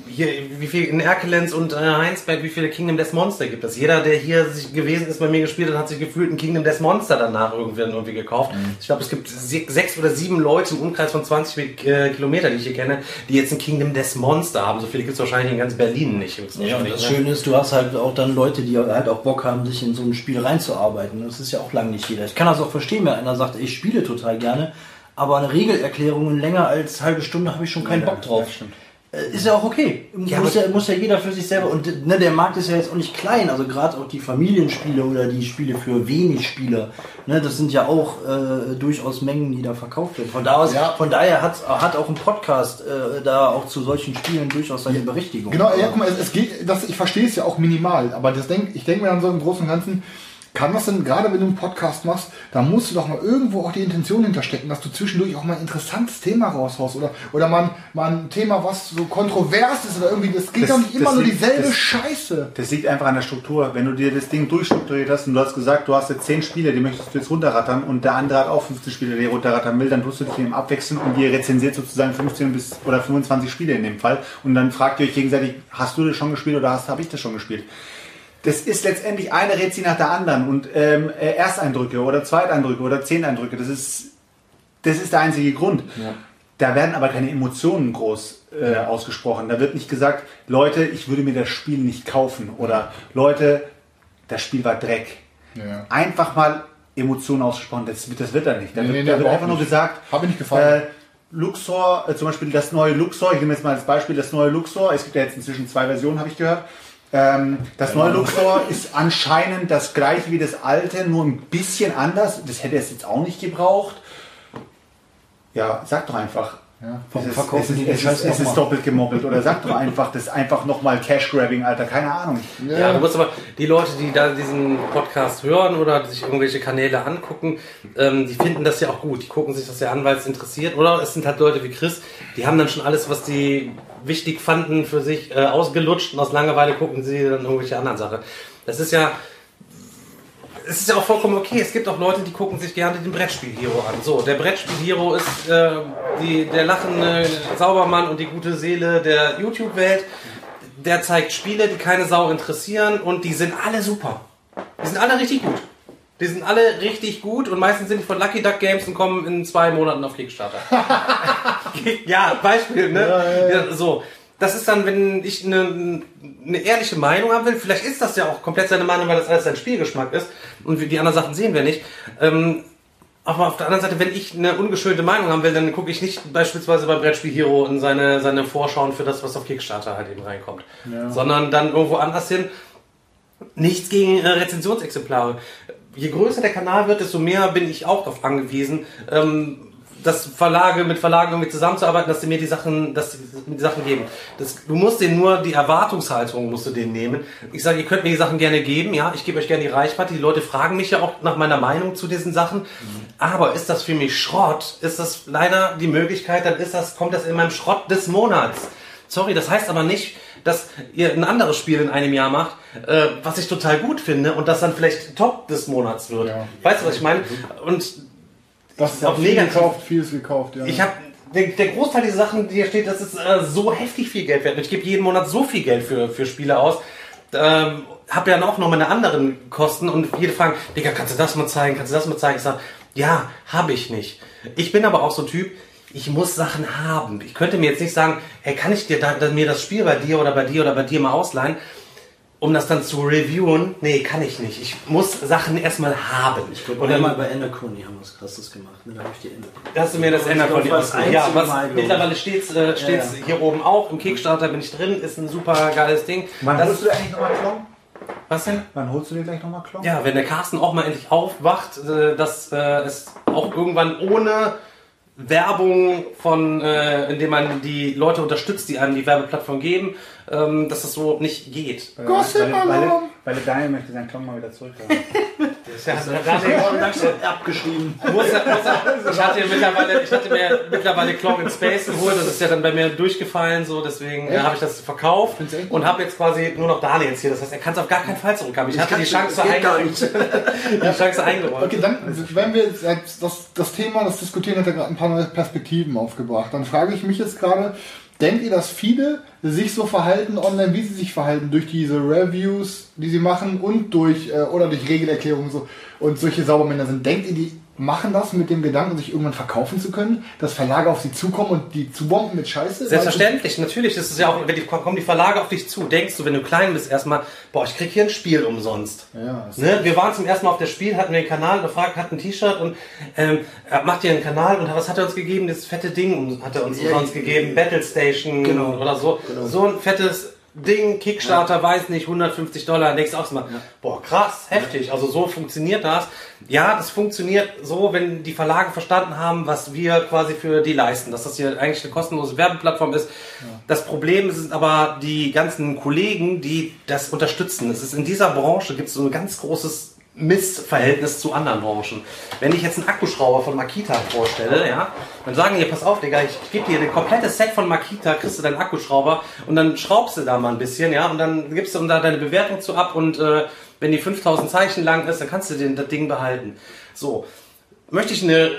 hier, wie viel in Erkelenz und äh, Heinsberg, wie viele Kingdom Death Monster gibt es? Jeder, der hier sich gewesen ist, bei mir gespielt hat, hat sich gefühlt ein Kingdom Death Monster danach irgendwie, irgendwie gekauft. Ich glaube, es gibt se- sechs oder sieben Leute im Umkreis von 20 äh, Kilometer, die ich hier kenne, die jetzt ein Kingdom Death Monster haben. So viele gibt es wahrscheinlich in ganz Berlin nicht. Ja, und das ne? Schöne ist, du hast halt auch dann Leute, die halt auch Bock haben, sich in so ein Spiel reinzuarbeiten. Das ist ja auch lange nicht jeder. Ich kann das auch verstehen, wenn einer sagt, ich spiele total gerne, aber eine Regelerklärung länger als halbe Stunde habe ich schon keinen Bock drauf. Äh, Ist ja auch okay. Ja, muss, ja, muss ja jeder für sich selber. Und ne, der Markt ist ja jetzt auch nicht klein. Also gerade auch die Familienspiele oder die Spiele für wenig Spieler. Ne, das sind ja auch äh, durchaus Mengen, die da verkauft werden. Von, da aus, Ja. von daher hat, hat auch ein Podcast äh, da auch zu solchen Spielen durchaus seine Berechtigung. Genau, ja, guck mal, es, es geht, das, ich verstehe es ja auch minimal, aber das denk, ich denke mir dann so im Großen und Ganzen, kann das denn, gerade wenn du einen Podcast machst, da musst du doch mal irgendwo auch die Intention hinterstecken, dass du zwischendurch auch mal ein interessantes Thema raushaust oder, oder mal, mal ein Thema, was so kontrovers ist oder irgendwie, das geht Das- doch nicht immer nur liegt- dieselbe das- Scheiße. Das liegt einfach an der Struktur. Wenn du dir das Ding durchstrukturiert hast und du hast gesagt, du hast jetzt 10 Spiele, die möchtest du jetzt runterrattern und der andere hat auch 15 Spiele, die er runterrattern will, dann tust du dich ihm abwechseln und ihr rezensiert sozusagen 15 bis oder 25 Spiele in dem Fall und dann fragt ihr euch gegenseitig, hast du das schon gespielt oder hast habe ich das schon gespielt? Das ist letztendlich eine Rezi nach der anderen und ähm, äh, Ersteindrücke oder Zweiteindrücke oder Zehnteindrücke, das ist das ist der einzige Grund. Da werden aber keine Emotionen groß äh, ausgesprochen. Da wird nicht gesagt, Leute, ich würde mir das Spiel nicht kaufen oder Leute, das Spiel war Dreck. Ja. Einfach mal Emotionen ausgesprochen, das, wird- das wird da nicht. Da Nee, wird, nee, da wird einfach nur nicht. gesagt, Hab mir nicht gefallen. Äh, Luxor, äh, zum Beispiel das neue Luxor, ich nehme jetzt mal als Beispiel das neue Luxor, es gibt ja jetzt inzwischen zwei Versionen, habe ich gehört. Ähm, das neue Luxor ist anscheinend das gleiche wie das alte, nur ein bisschen anders. Das hätte es jetzt auch nicht gebraucht. Ja, sag doch einfach. Warum Es ist, verkaufen es ist, die den es Scheiß ist, es ist doppelt gemoppelt. Oder sag doch einfach, das ist einfach nochmal Cash-Grabbing, Alter. Keine Ahnung. Ja, du musst aber die Leute, die da diesen Podcast hören oder sich irgendwelche Kanäle angucken, ähm, die finden das ja auch gut. Die gucken sich das ja an, weil es interessiert. Oder es sind halt Leute wie Chris, die haben dann schon alles, was die wichtig fanden, für sich äh, ausgelutscht und aus Langeweile gucken sie dann irgendwelche anderen Sachen. Das ist ja es ist ja auch vollkommen okay. Es gibt auch Leute, die gucken sich gerne den Brettspiel-Hero an. So, der Brettspiel-Hero ist äh, die, der lachende Saubermann und die gute Seele der YouTube-Welt. Der zeigt Spiele, die keine Sau interessieren und die sind alle super. Die sind alle richtig gut. Die sind alle richtig gut und meistens sind die von Lucky Duck Games und kommen in zwei Monaten auf Kickstarter. ja, Beispiel, ne? Ja, so. Das ist dann, wenn ich eine, eine ehrliche Meinung haben will, vielleicht ist das ja auch komplett seine Meinung, weil das alles sein Spielgeschmack ist und die anderen Sachen sehen wir nicht. Ähm, aber auf der anderen Seite, wenn ich eine ungeschönte Meinung haben will, dann gucke ich nicht beispielsweise bei Brettspiel Hero in seine, seine Vorschauen für das, was auf Kickstarter halt eben reinkommt. Sondern dann irgendwo anders hin. Nichts gegen äh, Rezensionsexemplare. Je größer der Kanal wird, desto mehr bin ich auch darauf angewiesen, ähm, dass Verlage mit Verlagen irgendwie zusammenzuarbeiten, dass sie mir die Sachen, dass sie mir die Sachen geben. Das, du musst denen nur die Erwartungshaltung musst du denen nehmen. Ich sage, ihr könnt mir die Sachen gerne geben, ja, ich gebe euch gerne die Reichweite. Die Leute fragen mich ja auch nach meiner Meinung zu diesen Sachen. Aber ist das für mich Schrott? Ist das leider die Möglichkeit? Dann ist das, kommt das in meinem Schrott des Monats. Sorry, das heißt aber nicht, dass ihr ein anderes Spiel in einem Jahr macht, äh, was ich total gut finde und das dann vielleicht Top des Monats wird. Weißt du, was ich meine? Und Das ist Auch auch viel negativ. gekauft, vieles gekauft, ja. ich habe der, der Großteil dieser Sachen, die hier steht, das ist äh, so heftig viel Geld wert. Ich gebe jeden Monat so viel Geld für, für Spiele aus. Ähm, habe ja noch noch meine anderen Kosten und jede fragen, Digga, kannst du das mal zeigen, kannst du das mal zeigen? Ich sage, ja, habe ich nicht. Ich bin aber auch so ein Typ, ich muss Sachen haben. Ich könnte mir jetzt nicht sagen, hey, kann ich dir da, da, mir das Spiel bei dir oder bei dir oder bei dir mal ausleihen, um das dann zu reviewen? Nee, kann ich nicht. Ich muss Sachen erstmal haben. Ich glaube, Und dann- einmal bei die haben was krasses gemacht. Ne? Da habe ich die Endercon. Hast du mir das das Ja, was Mal, mittlerweile steht's, äh, steht's Ja, ja. hier oben auch. Im Kickstarter bin ich drin, ist ein super geiles Ding. Wann Das- holst du dir eigentlich nochmal Klon? was denn? Wann holst du dir gleich nochmal Klon? Ja, wenn der Carsten auch mal endlich aufwacht, äh, dass äh, es auch irgendwann ohne Werbung von, äh, indem man die Leute unterstützt, die einem die Werbeplattform geben, ähm, dass das so nicht geht. Weil, Gossip weil, weil, weil Daniel möchte seinen Klon mal wieder zurückhaben. Ja, abgeschrieben. Muss er, muss er, ich hatte mittlerweile, ich hatte mir mittlerweile Clock in Space geholt, das ist ja dann bei mir durchgefallen, so deswegen äh, habe ich das verkauft und habe jetzt quasi nur noch Daniels hier. Das heißt, er kann es auf gar keinen Fall zurückhaben. Ich hatte die Chance, eingeräumt. die Chance eingeräumt. Okay, dann, wenn wir jetzt das, das Thema, das Diskutieren hat ja gerade ein paar neue Perspektiven aufgebracht, dann frage ich mich jetzt gerade, denkt ihr, dass viele sich so verhalten online, wie sie sich verhalten, durch diese Reviews, die sie machen und durch, äh, oder durch Regelerklärungen so, und solche Saubermänner sind? Denkt ihr, die machen das mit dem Gedanken, sich irgendwann verkaufen zu können, dass Verlage auf sie zukommen und die zubomben mit Scheiße? Selbstverständlich, natürlich. Das ist ja auch, wenn die, kommen die Verlage auf dich zu, denkst du, wenn du klein bist, erstmal, boah, ich krieg hier ein Spiel umsonst. Ja, ne? Wir waren zum ersten Mal auf der Spiel, hatten den Kanal gefragt, hatten ein T-Shirt und ähm, macht ihr einen Kanal und was hat er uns gegeben? Das fette Ding hat er uns umsonst gegeben, Battle Station Genau. oder so. So ein fettes Ding, Kickstarter, weiß nicht, 150 Dollar, du auch mal, boah, krass, heftig, also so funktioniert das. Ja, das funktioniert so, wenn die Verlage verstanden haben, was wir quasi für die leisten, dass das hier eigentlich eine kostenlose Werbeplattform ist. Das Problem sind aber die ganzen Kollegen, die das unterstützen. Es ist in dieser Branche gibt es so ein ganz großes Missverhältnis zu anderen Branchen. Wenn ich jetzt einen Akkuschrauber von Makita vorstelle, ja, dann sagen die, pass auf, Digga, ich, ich gebe dir ein komplettes Set von Makita, kriegst du deinen Akkuschrauber und dann schraubst du da mal ein bisschen, ja, und dann gibst du da deine Bewertung zu ab und äh, wenn die 5000 Zeichen lang ist, dann kannst du den, das Ding behalten. So, möchte ich eine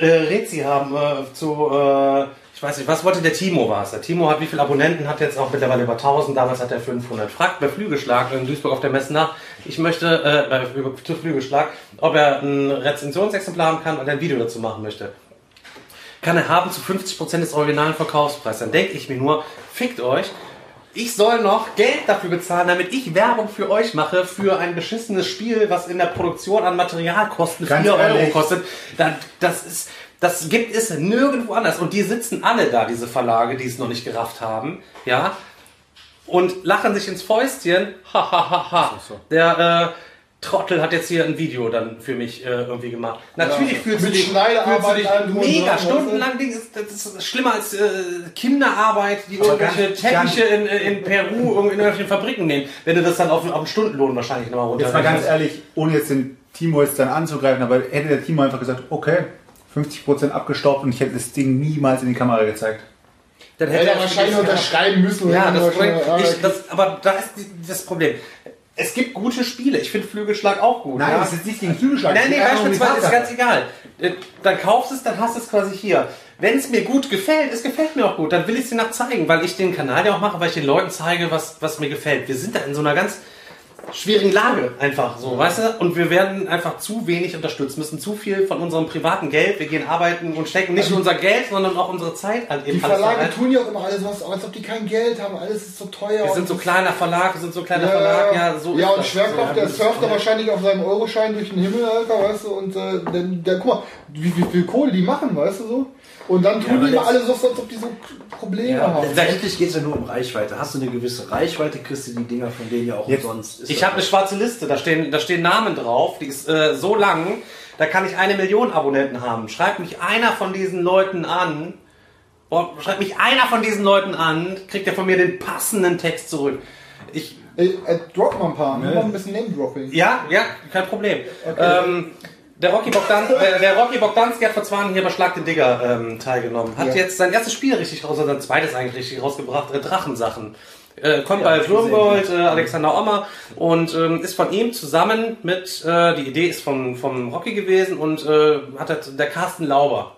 äh, Rezi haben äh, zu, äh, ich weiß nicht, was wollte der Timo war es? Der Timo hat wie viele Abonnenten, hat jetzt auch mittlerweile über 1000, damals hat er 500. Fragt bei Flügelschlag in Duisburg auf der Messe nach, ich möchte, äh, bei Flü- zu Flügelschlag, ob er ein Rezensionsexemplar haben kann und ein Video dazu machen möchte. Kann er haben zu 50% des originalen Verkaufspreises. Dann denke ich mir nur, fickt euch, ich soll noch Geld dafür bezahlen, damit ich Werbung für euch mache, für ein beschissenes Spiel, was in der Produktion an Materialkosten Ganz 4 Euro kostet. Da- Das ist, das gibt es nirgendwo anders. Und die sitzen alle da, diese Verlage, die es noch nicht gerafft haben, ja, und lachen sich ins Fäustchen. Ha, ha, ha, ha. Der, äh, Trottel hat jetzt hier ein Video dann für mich äh, irgendwie gemacht. Natürlich Ja. fühlst du dich, fühlst du dich mega stundenlang. Ding das ist schlimmer als äh, Kinderarbeit, die irgendwelche ganz- Teppiche in, äh, in Peru in irgendwelchen Fabriken nehmen. Wenn du das dann auf, auf einen Stundenlohn wahrscheinlich nochmal runter. Jetzt mal ganz ehrlich, ohne jetzt den Timo jetzt dann anzugreifen, aber hätte der Timo einfach gesagt, okay, 50% abgestaubt und ich hätte das Ding niemals in die Kamera gezeigt. Dann Hätte er wahrscheinlich ja. unterschreiben müssen. Ja, das. Problem, Ja, ich, das, aber da ist das Problem. Es gibt gute Spiele. Ich finde Flügelschlag auch gut. Nein, ja? das ist nicht gegen Flügelschlag. Nein, das nee, beispielsweise ist ganz egal. Äh, Dann kaufst du es, dann hast du es quasi hier. Wenn es mir gut gefällt, es gefällt mir auch gut, dann will ich es dir nach zeigen, weil ich den Kanal ja auch mache, weil ich den Leuten zeige, was, was mir gefällt. Wir sind da in so einer ganz schwierigen Lage einfach so, weißt du? Und wir werden einfach zu wenig unterstützt, müssen zu viel von unserem privaten Geld, wir gehen arbeiten und stecken nicht nur unser Geld, sondern auch unsere Zeit halt Die Verlage tun ja auch immer alles was, als ob die kein Geld haben. Alles ist so teuer. Wir sind so kleiner Verlag, wir sind so kleiner ja, Verlag, ja, so ja ist und. Schwerkraft, So, der surft da wahrscheinlich auf seinem Euroschein durch den Himmel, Alter, weißt du, und äh, dann, dann, guck mal, wie, wie viel Kohle die machen, weißt du so? Und dann tun aber die immer alle so, als ob die so Probleme Ja, haben. letztendlich geht es ja nur um Reichweite. Hast du eine gewisse Reichweite, kriegst du die Dinger von denen ja auch Jetzt- umsonst. Ist Ich habe eine schwarze Liste, da stehen, da stehen Namen drauf, die ist äh, so lang, da kann ich eine Million Abonnenten haben. Schreibt mich einer von diesen Leuten an, oh, schreibt mich einer von diesen Leuten an, kriegt er von mir den passenden Text zurück. Ich, Ey, äh, drop mal ein paar, mal ein bisschen Name-Dropping. ja, ja, kein Problem. Ähm, der Rocky, Bogdan, äh, der Rocky Bogdanski hat vor zwei Jahren hier bei Schlag den Digger ähm, teilgenommen. Hat Ja. jetzt sein erstes Spiel richtig raus, oder sein zweites eigentlich richtig rausgebracht, äh, Drachensachen. Äh, kommt Ja, bei Würmgold, äh, Alexander Ommer und ähm, ist von ihm zusammen mit, äh, die Idee ist von, vom Rocky gewesen und äh, hat das, der Carsten Lauber.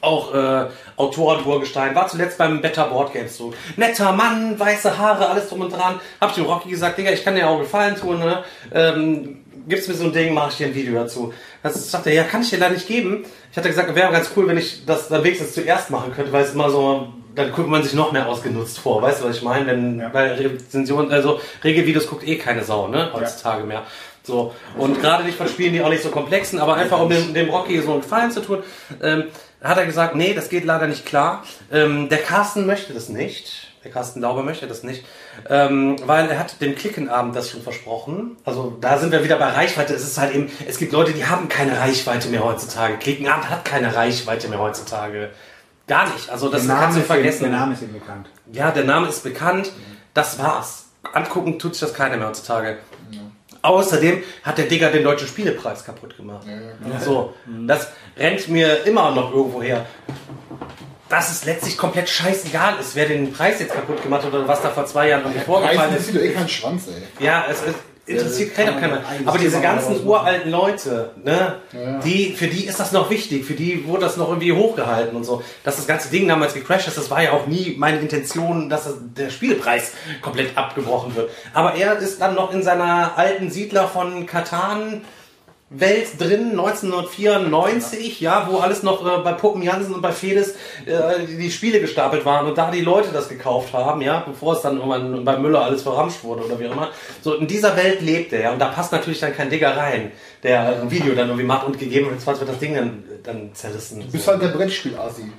Auch äh, Autoren Burgestein, war zuletzt beim Better Board Games so. Netter Mann, weiße Haare, alles drum und dran. Hab ich dem Rocky gesagt, Digga, ich kann dir auch gefallen tun, ne? Ähm, gibst mir so ein Ding, mache ich dir ein Video dazu. Das sagt er, ja, kann ich dir leider nicht geben. Ich hatte gesagt, wäre ganz cool, wenn ich das dann wenigstens zuerst machen könnte, weil es immer so, dann guckt man sich noch mehr ausgenutzt vor. Weißt du, was ich meine? Wenn, weil Rezension, also Regelvideos guckt eh keine Sau, ne? Heutzutage mehr. So. Und gerade nicht von Spielen, die auch nicht so komplexen, aber einfach um dem, dem Rocky so einen Gefallen zu tun, ähm, hat er gesagt, nee, das geht leider nicht klar. Ähm, der Carsten möchte das nicht. Der Carsten Lauber möchte das nicht, ähm, weil er hat dem Klickenabend das schon versprochen. Also da sind wir wieder bei Reichweite. Es ist halt eben, es gibt Leute, die haben keine Reichweite mehr heutzutage. Klickenabend hat keine Reichweite mehr heutzutage. Gar nicht. Also das Der kannst Name, du ist ihm, vergessen. der Name ist ihm bekannt. Ja, der Name ist bekannt. Das war's. Angucken tut sich das keiner mehr heutzutage. Außerdem hat der Digger den deutschen Spielepreis kaputt gemacht. So, das rennt mir immer noch irgendwo her. Dass es letztlich komplett scheißegal ist, wer den Preis jetzt kaputt gemacht hat oder was da vor zwei Jahren irgendwie vorgefallen ist. ist doch eh kein Schwanz, ey. Ja, es, es interessiert man keiner. Aber diese ganzen uralten Leute, ne, Ja. die, für die ist das noch wichtig, für die wurde das noch irgendwie hochgehalten und so. Dass das ganze Ding damals gecrashed ist, das war ja auch nie meine Intention, dass das, der Spielpreis komplett abgebrochen wird. Aber er ist dann noch in seiner alten Siedler von Katan Welt drin, 1994, ja, wo alles noch äh, bei Puppen Jansen und bei Fedes äh, die Spiele gestapelt waren und da die Leute das gekauft haben, ja, bevor es dann irgendwann bei Müller alles verramscht wurde oder wie auch immer. So, in dieser Welt lebt er, ja, und da passt natürlich dann kein Digger rein, der ein Video dann irgendwie macht und gegebenenfalls wird das Ding dann, dann zerrissen. Du bist So. halt der Brettspiel-Asi.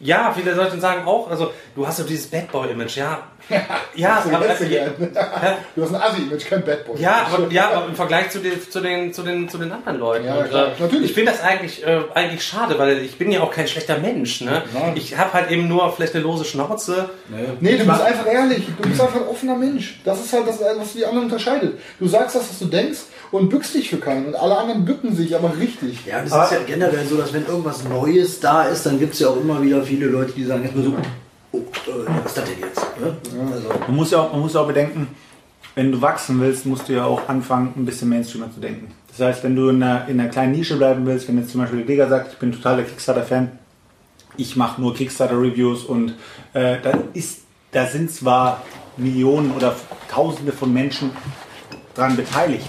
Ja, viele Leute sagen auch, also, du hast so dieses Bad Boy-Image, ja. Ja, So aber, jetzt gern. Du hast ein Asi-Image, kein Bad Boy. ja, aber, ja, aber im Vergleich zu den, zu den, zu den, zu den anderen Leuten. Ja, und, klar, äh, natürlich. Ich finde das eigentlich, äh, eigentlich schade, weil ich bin ja auch kein schlechter Mensch. Ne? Nein. Ich habe halt eben nur vielleicht eine lose Schnauze. Nee, du bist einfach ehrlich. Du bist einfach ein offener Mensch. Das ist halt das, was die anderen unterscheidet. Du sagst das, was du denkst und bückst dich für keinen. Und alle anderen bücken sich, aber richtig. Ja, das ist ja generell so, dass wenn irgendwas Neues da ist, dann gibt es ja auch immer wieder viele Leute, die sagen erstmal so, oh, äh, was ist das denn jetzt? Ne? Also, Man muss, ja auch, man muss ja auch bedenken, wenn du wachsen willst, musst du ja auch anfangen, ein bisschen Mainstreamer zu denken. Das heißt, wenn du in einer, in einer kleinen Nische bleiben willst, wenn jetzt zum Beispiel der Digger sagt, ich bin totaler Kickstarter-Fan, ich mache nur Kickstarter-Reviews und äh, da, ist, da sind zwar Millionen oder Tausende von Menschen dran beteiligt,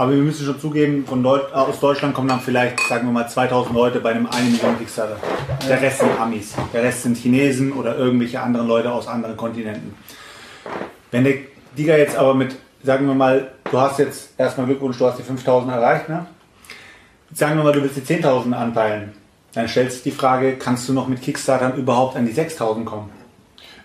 aber wir müssen schon zugeben, von Deut aus Deutschland kommen dann vielleicht, sagen wir mal, 2000 Leute bei einem 1 Million Kickstarter. Der Rest sind Amis, der Rest sind Chinesen oder irgendwelche anderen Leute aus anderen Kontinenten. Wenn der Digger jetzt aber mit, sagen wir mal, du hast jetzt erstmal Glückwunsch, du hast die 5000 erreicht, ne? Sagen wir mal, du willst die 10.000 anpeilen. Dann stellst du die Frage, kannst du noch mit Kickstartern überhaupt an die 6.000 kommen?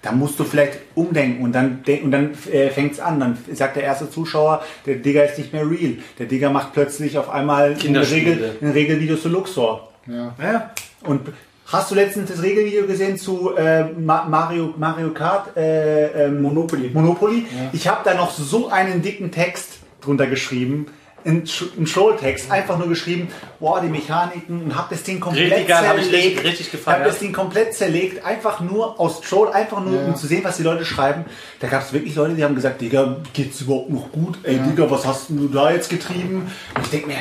Da musst du vielleicht umdenken und dann, und dann äh, fängt es an. Dann sagt der erste Zuschauer, der Digger ist nicht mehr real. Der Digger macht plötzlich auf einmal ein. Regel, ein Regelvideo zu Luxor. Ja. Ja. Und hast du letztens das Regelvideo gesehen zu äh, Ma Mario, Mario Kart äh, ähm, Monopoly. Monopoly? Ich habe da noch so einen dicken Text drunter geschrieben. Ein, Sch- ein Trolltext, einfach nur geschrieben, boah, die Mechaniken und hab das Ding komplett Richtig geil, hab ich zerlegt. richtig- richtig gefeiert. Hab das Ding komplett zerlegt, einfach nur aus Troll, einfach nur Ja. um zu sehen, was die Leute schreiben. Da gab es wirklich Leute, die haben gesagt, Digga, geht's überhaupt noch gut? Ey, Digga, was hast du da jetzt getrieben? Und ich denke mir,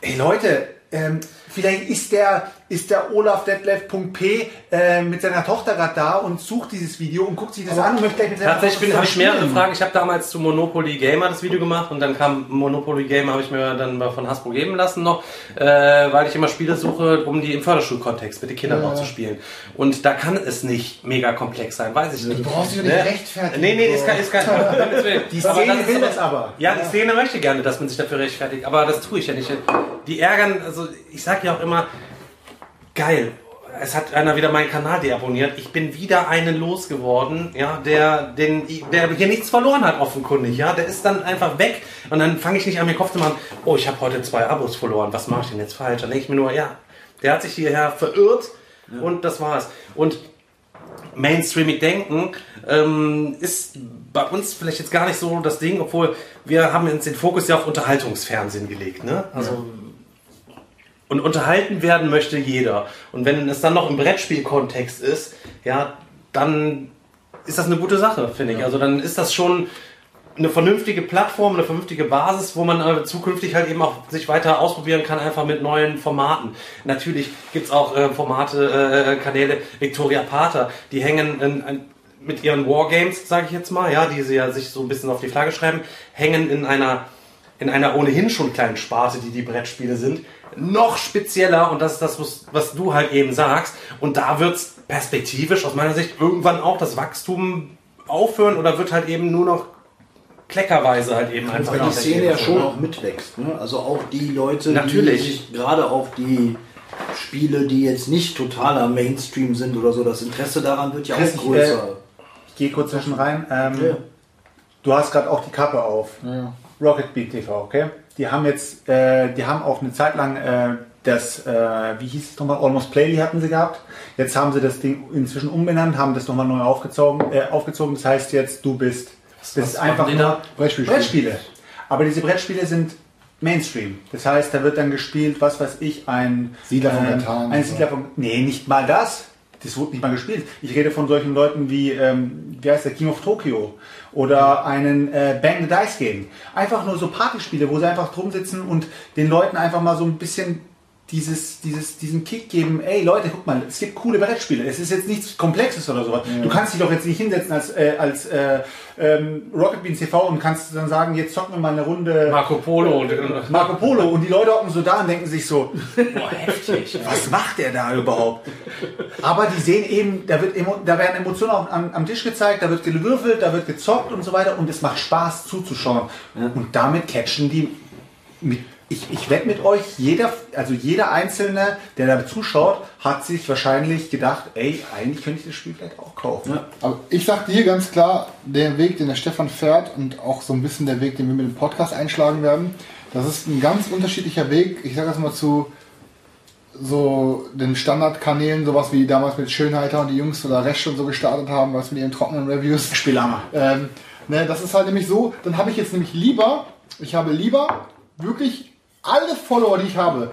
Ey Leute, ähm, vielleicht ist der, ist der Olaf Detlef.p äh, mit seiner Tochter gerade da und sucht dieses Video und guckt sich das an und möchte gleich mit seiner Tatsächlich habe ich mehrere. Fragen. Ich habe damals zu Monopoly Gamer das Video gemacht und dann kam Monopoly Gamer, habe ich mir dann mal von Hasbro geben lassen noch, äh, weil ich immer Spiele suche, um die im Förderschulkontext mit den Kindern auch zu spielen. Und da kann es nicht mega komplex sein, weiß ich nicht. Du brauchst dich nicht rechtfertigen. Nee, nee, ist kein, ist kein. Die Szene ist will das aber. Ja, die Szene möchte gerne, dass man sich dafür rechtfertigt, aber das tue ich ja nicht. Die ärgern, also ich sag ja auch immer, geil. Es hat einer wieder meinen Kanal deabonniert. Ich bin wieder einen losgeworden, ja, der, den, der hier nichts verloren hat, offenkundig, ja. Der ist dann einfach weg und dann fange ich nicht an, mir Kopf zu machen, oh, ich habe heute zwei Abos verloren, was mache ich denn jetzt falsch? Dann denke ich mir nur, ja, der hat sich hierher verirrt und das war's. Und mainstreamig denken, ähm, ist bei uns vielleicht jetzt gar nicht so das Ding, obwohl wir haben uns den Fokus ja auf Unterhaltungsfernsehen gelegt. Ne? Also und unterhalten werden möchte jeder. Und wenn es dann noch im Brettspielkontext ist, ja, dann ist das eine gute Sache, finde ich. Also dann ist das schon eine vernünftige Plattform, eine vernünftige Basis, wo man äh, zukünftig halt eben auch sich weiter ausprobieren kann, einfach mit neuen Formaten. Natürlich gibt's auch äh, Formate, äh, Kanäle, Victoria Pater, die hängen in, in, mit ihren Wargames, sage ich jetzt mal, ja, die sie ja sich so ein bisschen auf die Flagge schreiben, hängen in einer in einer ohnehin schon kleinen Sparte, die die Brettspiele sind, noch spezieller und das ist das, was, was du halt eben sagst. Und da wird's perspektivisch aus meiner Sicht irgendwann auch das Wachstum aufhören oder wird halt eben nur noch kleckerweise halt eben einfach Weil die Szene ja schon auch mitwächst. Ne? Also auch die Leute, Natürlich. die sich gerade auf die Spiele, die jetzt nicht totaler Mainstream sind oder so, das Interesse daran wird ja Chris, auch größer. Ich gehe kurz zwischen rein. Ähm, Ja. Du hast gerade auch die Kappe auf. Rocket Beat TV, okay? Die haben jetzt, äh, die haben auch eine Zeit lang äh, das, äh, wie hieß es nochmal, Almost Playly hatten sie gehabt. Jetzt haben sie das Ding inzwischen umbenannt, haben das nochmal neu aufgezogen, äh, aufgezogen. Das heißt jetzt, du bist, das ist einfach nur? Brettspiele. Brettspiele. Aber diese Brettspiele sind Mainstream. Das heißt, da wird dann gespielt, was weiß ich, ein Siedler von ähm, Catan Ein. Siedler von Nee, nicht mal das. Das wurde nicht mal gespielt. Ich rede von solchen Leuten wie, ähm, wie heißt der, King of Tokyo oder einen äh, Bang the Dice Game. Einfach nur so Partyspiele, wo sie einfach drum sitzen und den Leuten einfach mal so ein bisschen dieses, dieses, diesen Kick geben, ey Leute, guck mal, es gibt coole Brettspiele. Es ist jetzt nichts Komplexes oder sowas. Du kannst dich doch jetzt nicht hinsetzen als, äh, als äh, ähm, Rocket Beans TV und kannst dann sagen, jetzt zocken wir mal eine Runde Marco Polo und Marco Polo und die Leute hocken so da und denken sich so, boah, heftig, was macht der da überhaupt? Aber die sehen eben, da, wird emo, da werden Emotionen auch am, am Tisch gezeigt, da wird gewürfelt, da wird gezockt und so weiter und es macht Spaß zuzuschauen. Und damit catchen die mit, ich, ich wette mit euch, jeder, also jeder Einzelne, der da zuschaut, hat sich wahrscheinlich gedacht, ey, eigentlich könnte ich das Spiel vielleicht auch kaufen. Aber ich sag dir ganz klar, der Weg, den der Stefan fährt und auch so ein bisschen der Weg, den wir mit dem Podcast einschlagen werden, das ist ein ganz unterschiedlicher Weg. Ich sage das mal zu so den Standardkanälen, sowas wie damals mit Schönheiter und die Jungs oder Recht und so gestartet haben, was mit ihren trockenen Reviews. Spielhammer. Ähm, ne, das ist halt nämlich so, dann habe ich jetzt nämlich lieber, ich habe lieber wirklich alle Follower, die ich habe,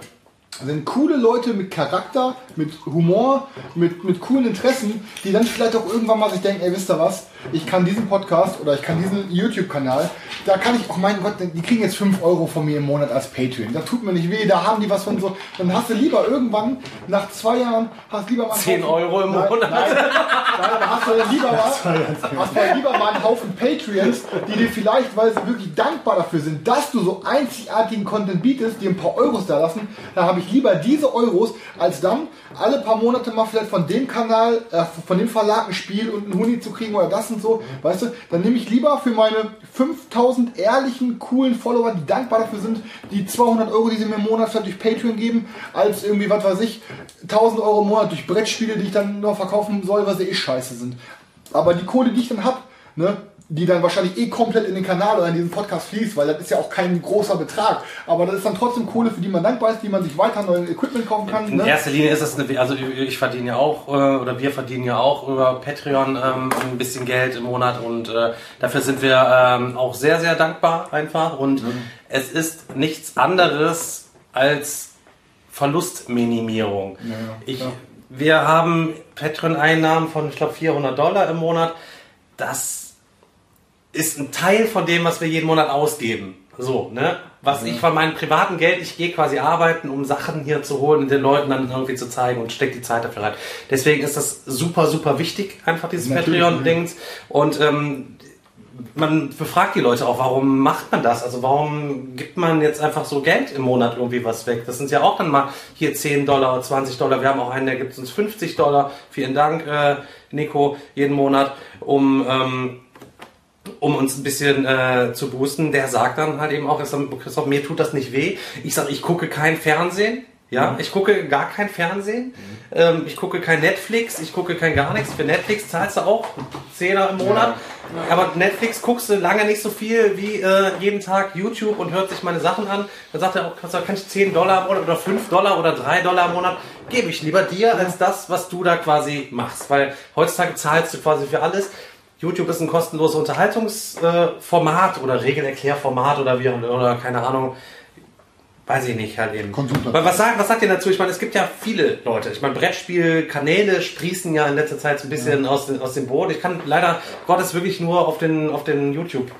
sind coole Leute mit Charakter, mit Humor, mit, mit coolen Interessen, die dann vielleicht auch irgendwann mal sich denken, ey, wisst ihr was, ich kann diesen Podcast oder ich kann diesen YouTube-Kanal, da kann ich auch, mein Gott, die kriegen jetzt 5 Euro von mir im Monat als Patreon. Das tut mir nicht weh, da haben die was von so, dann hast du lieber irgendwann, nach zwei Jahren, hast lieber mal... 10 Euro im Nein, Monat. Nein, nein, hast du dann lieber mal, hast du lieber mal einen Haufen Patreons, die dir vielleicht, weil sie wirklich dankbar dafür sind, dass du so einzigartigen Content bietest, dir ein paar Euros da lassen, da habe ich lieber diese Euros, als dann alle paar Monate mal vielleicht von dem Kanal, äh, von dem Verlag ein Spiel und einen Huni zu kriegen oder das und so, weißt du, dann nehme ich lieber für meine 5000 ehrlichen, coolen Follower, die dankbar dafür sind, die 200 Euro, die sie mir im Monat durch Patreon geben, als irgendwie, was weiß ich, 1000 Euro im Monat durch Brettspiele, die ich dann nur verkaufen soll, weil sie eh scheiße sind. Aber die Kohle, die ich dann hab, ne, die dann wahrscheinlich eh komplett in den Kanal oder in diesen Podcast fließt, weil das ist ja auch kein großer Betrag. Aber das ist dann trotzdem Kohle, für die man dankbar ist, die man sich weiter neuen Equipment kaufen kann. In Ne? erster Linie ist es eine, also ich verdiene ja auch, äh, oder wir verdienen ja auch über Patreon ähm, ein bisschen Geld im Monat und äh, dafür sind wir ähm, auch sehr, sehr dankbar einfach und es ist nichts anderes als Verlustminimierung. ich, Wir haben Patreon-Einnahmen von, ich glaube, 400 Dollar im Monat. Das ist ein Teil von dem, was wir jeden Monat ausgeben. So, ne? Was ich von meinem privaten Geld, ich gehe quasi arbeiten, um Sachen hier zu holen und den Leuten dann irgendwie zu zeigen und stecke die Zeit dafür rein. Deswegen ist das super, super wichtig, einfach dieses Patreon-Dings. Und ähm, man befragt die Leute auch, warum macht man das? Also warum gibt man jetzt einfach so Geld im Monat irgendwie was weg? Das sind ja auch dann mal hier 10 Dollar, 20 Dollar. Wir haben auch einen, der gibt uns 50 Dollar. Vielen Dank, äh, Nico, jeden Monat, um... Ähm, um uns ein bisschen äh, zu boosten, der sagt dann halt eben auch, Christoph, mir tut das nicht weh. Ich sage, ich gucke kein Fernsehen. Ja, ich gucke gar kein Fernsehen. Ähm, ich gucke kein Netflix, ich gucke kein gar nichts. Für Netflix zahlst du auch 10er im Monat. Aber Netflix guckst du lange nicht so viel wie äh, jeden Tag YouTube und hört sich meine Sachen an. Dann sagt er auch, kann ich 10 Dollar im Monat oder 5 Dollar oder 3 Dollar im Monat, gebe ich lieber dir als das, was du da quasi machst. Weil heutzutage zahlst du quasi für alles. YouTube ist ein kostenloses Unterhaltungsformat oder Regelerklärformat oder wie oder keine Ahnung. Weiß ich nicht, halt eben. Was sagt, was sagt ihr dazu? Ich meine, es gibt ja viele Leute. Ich meine, Brettspielkanäle sprießen ja in letzter Zeit so ein bisschen aus, den, aus dem Boot. Ich kann leider Gottes wirklich nur auf den, auf den YouTube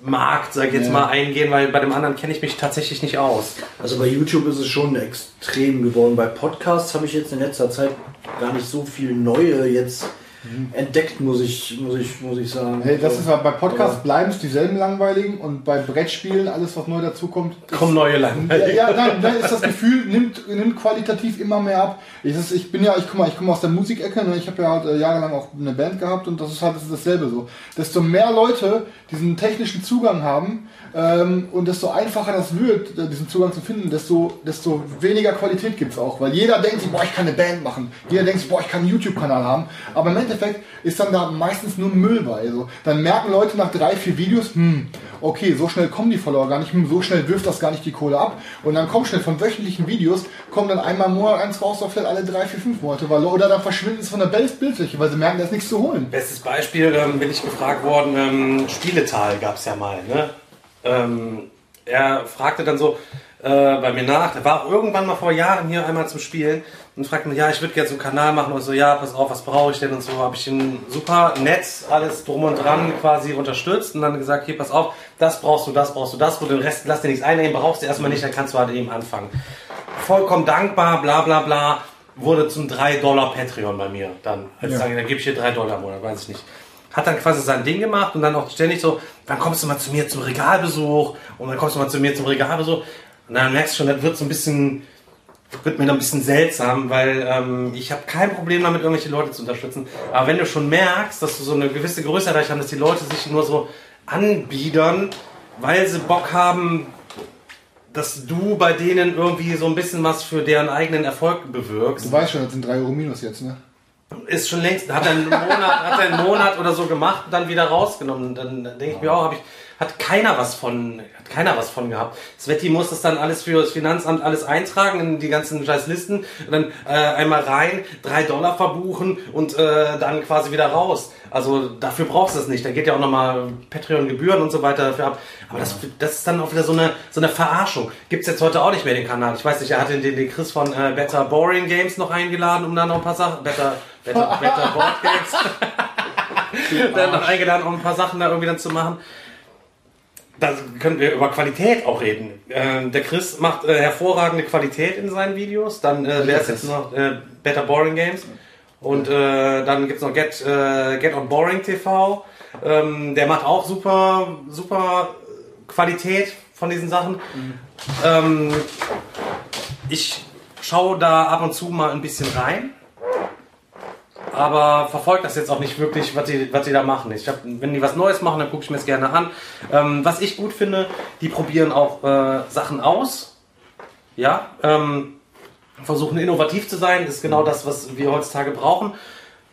Markt, sag ich jetzt Ja. mal, eingehen, weil bei dem anderen kenne ich mich tatsächlich nicht aus. Also bei YouTube ist es schon extrem geworden. Bei Podcasts habe ich jetzt in letzter Zeit gar nicht so viel neue jetzt entdeckt, muss ich, muss ich, muss ich sagen. Hey, das ist ja bei Podcasts bleiben es dieselben langweiligen und bei Brettspielen, alles was neu dazukommt, Kommen neue Lang. Ja, ja nein, nein, ist das Gefühl, nimmt, nimmt qualitativ immer mehr ab. Ich, das, ich bin ja, ich komme aus der Musikecke, ne? ich habe ja halt äh, jahrelang auch eine Band gehabt und das ist halt das ist dasselbe so. Desto mehr Leute diesen technischen Zugang haben ähm, und desto einfacher das wird, äh, diesen Zugang zu finden, desto, desto weniger Qualität gibt's auch. Weil jeder denkt sich, boah, ich kann eine Band machen. Jeder denkt sich, boah, ich kann einen YouTube-Kanal haben. Aber im Endeffekt ist dann da meistens nur Müll bei. Also, dann merken Leute nach drei, vier Videos, hm, okay, so schnell kommen die Follower gar nicht, hm, so schnell wirft das gar nicht die Kohle ab. Und dann kommt schnell von wöchentlichen Videos, kommen dann einmal im Monat eins raus, vielleicht alle drei, vier, fünf Monate. Weil, oder dann verschwinden sie von der Bild- Bildfläche, weil sie merken, da ist nichts zu holen. Bestes Beispiel ähm, bin ich gefragt worden, ähm, Spieletal gab es ja mal. Ne? Ähm, er fragte dann so äh, bei mir nach, der war auch irgendwann mal vor Jahren hier einmal zum Spielen und fragte mich, ja, ich würde gerne so einen Kanal machen und so, ja, pass auf, was brauche ich denn und so, habe ich ihn super nett alles drum und dran quasi unterstützt und dann gesagt, hier, pass auf, das brauchst du, das brauchst du, das, wo den Rest, lass dir nichts einnehmen, brauchst du erstmal nicht, dann kannst du halt eben anfangen. Vollkommen dankbar, bla bla bla, wurde zum 3 Dollar Patreon bei mir dann. Als Ja. sagen, dann gebe ich dir 3 Dollar im Monat, weiß ich nicht. Hat dann quasi sein Ding gemacht und dann auch ständig so, wann kommst du mal zu mir zum Regalbesuch und dann kommst du mal zu mir zum Regalbesuch. Und dann merkst du schon, das wird so ein bisschen, wird mir ein bisschen seltsam, weil ähm, ich habe kein Problem damit, irgendwelche Leute zu unterstützen. Aber wenn du schon merkst, dass du so eine gewisse Größe erreicht hast, dass die Leute sich nur so anbiedern, weil sie Bock haben, dass du bei denen irgendwie so ein bisschen was für deren eigenen Erfolg bewirkst, Du weißt schon, das sind drei Euro minus jetzt, ne? ist schon längst, hat er einen Monat, hat er einen Monat oder so gemacht und dann wieder rausgenommen. Dann denke ich mir auch, hab ich, hat keiner was von, hat keiner was von gehabt. Sveti muss das dann alles für das Finanzamt alles eintragen in die ganzen scheiß Listen und dann äh, einmal rein, drei Dollar verbuchen und äh, dann quasi wieder raus. Also dafür brauchst du es nicht. Da geht ja auch nochmal Patreon-Gebühren und so weiter dafür ab. Aber das, das ist dann auch wieder so eine, so eine Verarschung. Gibt's jetzt heute auch nicht mehr den Kanal. Ich weiß nicht, er hatte den, den Chris von äh, Better Boring Games noch eingeladen, um da noch ein paar Sachen, Better, Better, Better Board Games. dann noch eingeladen, um ein paar Sachen da irgendwie dann zu machen. Da können wir über Qualität auch reden. Ähm, der Chris macht äh, hervorragende Qualität in seinen Videos. Dann äh, wer ist jetzt noch äh, Better Boring Games. Und äh, dann gibt's noch Get, äh, Get on Boring TV. Ähm, der macht auch super, super Qualität von diesen Sachen. Ähm, ich schaue da ab und zu mal ein bisschen rein aber verfolgt das jetzt auch nicht wirklich, was die, was die da machen. Ich hab, wenn die was Neues machen, dann gucke ich mir das gerne an. Ähm, was ich gut finde, die probieren auch äh, Sachen aus. Ja, ähm, versuchen innovativ zu sein. Ist genau das, was wir heutzutage brauchen.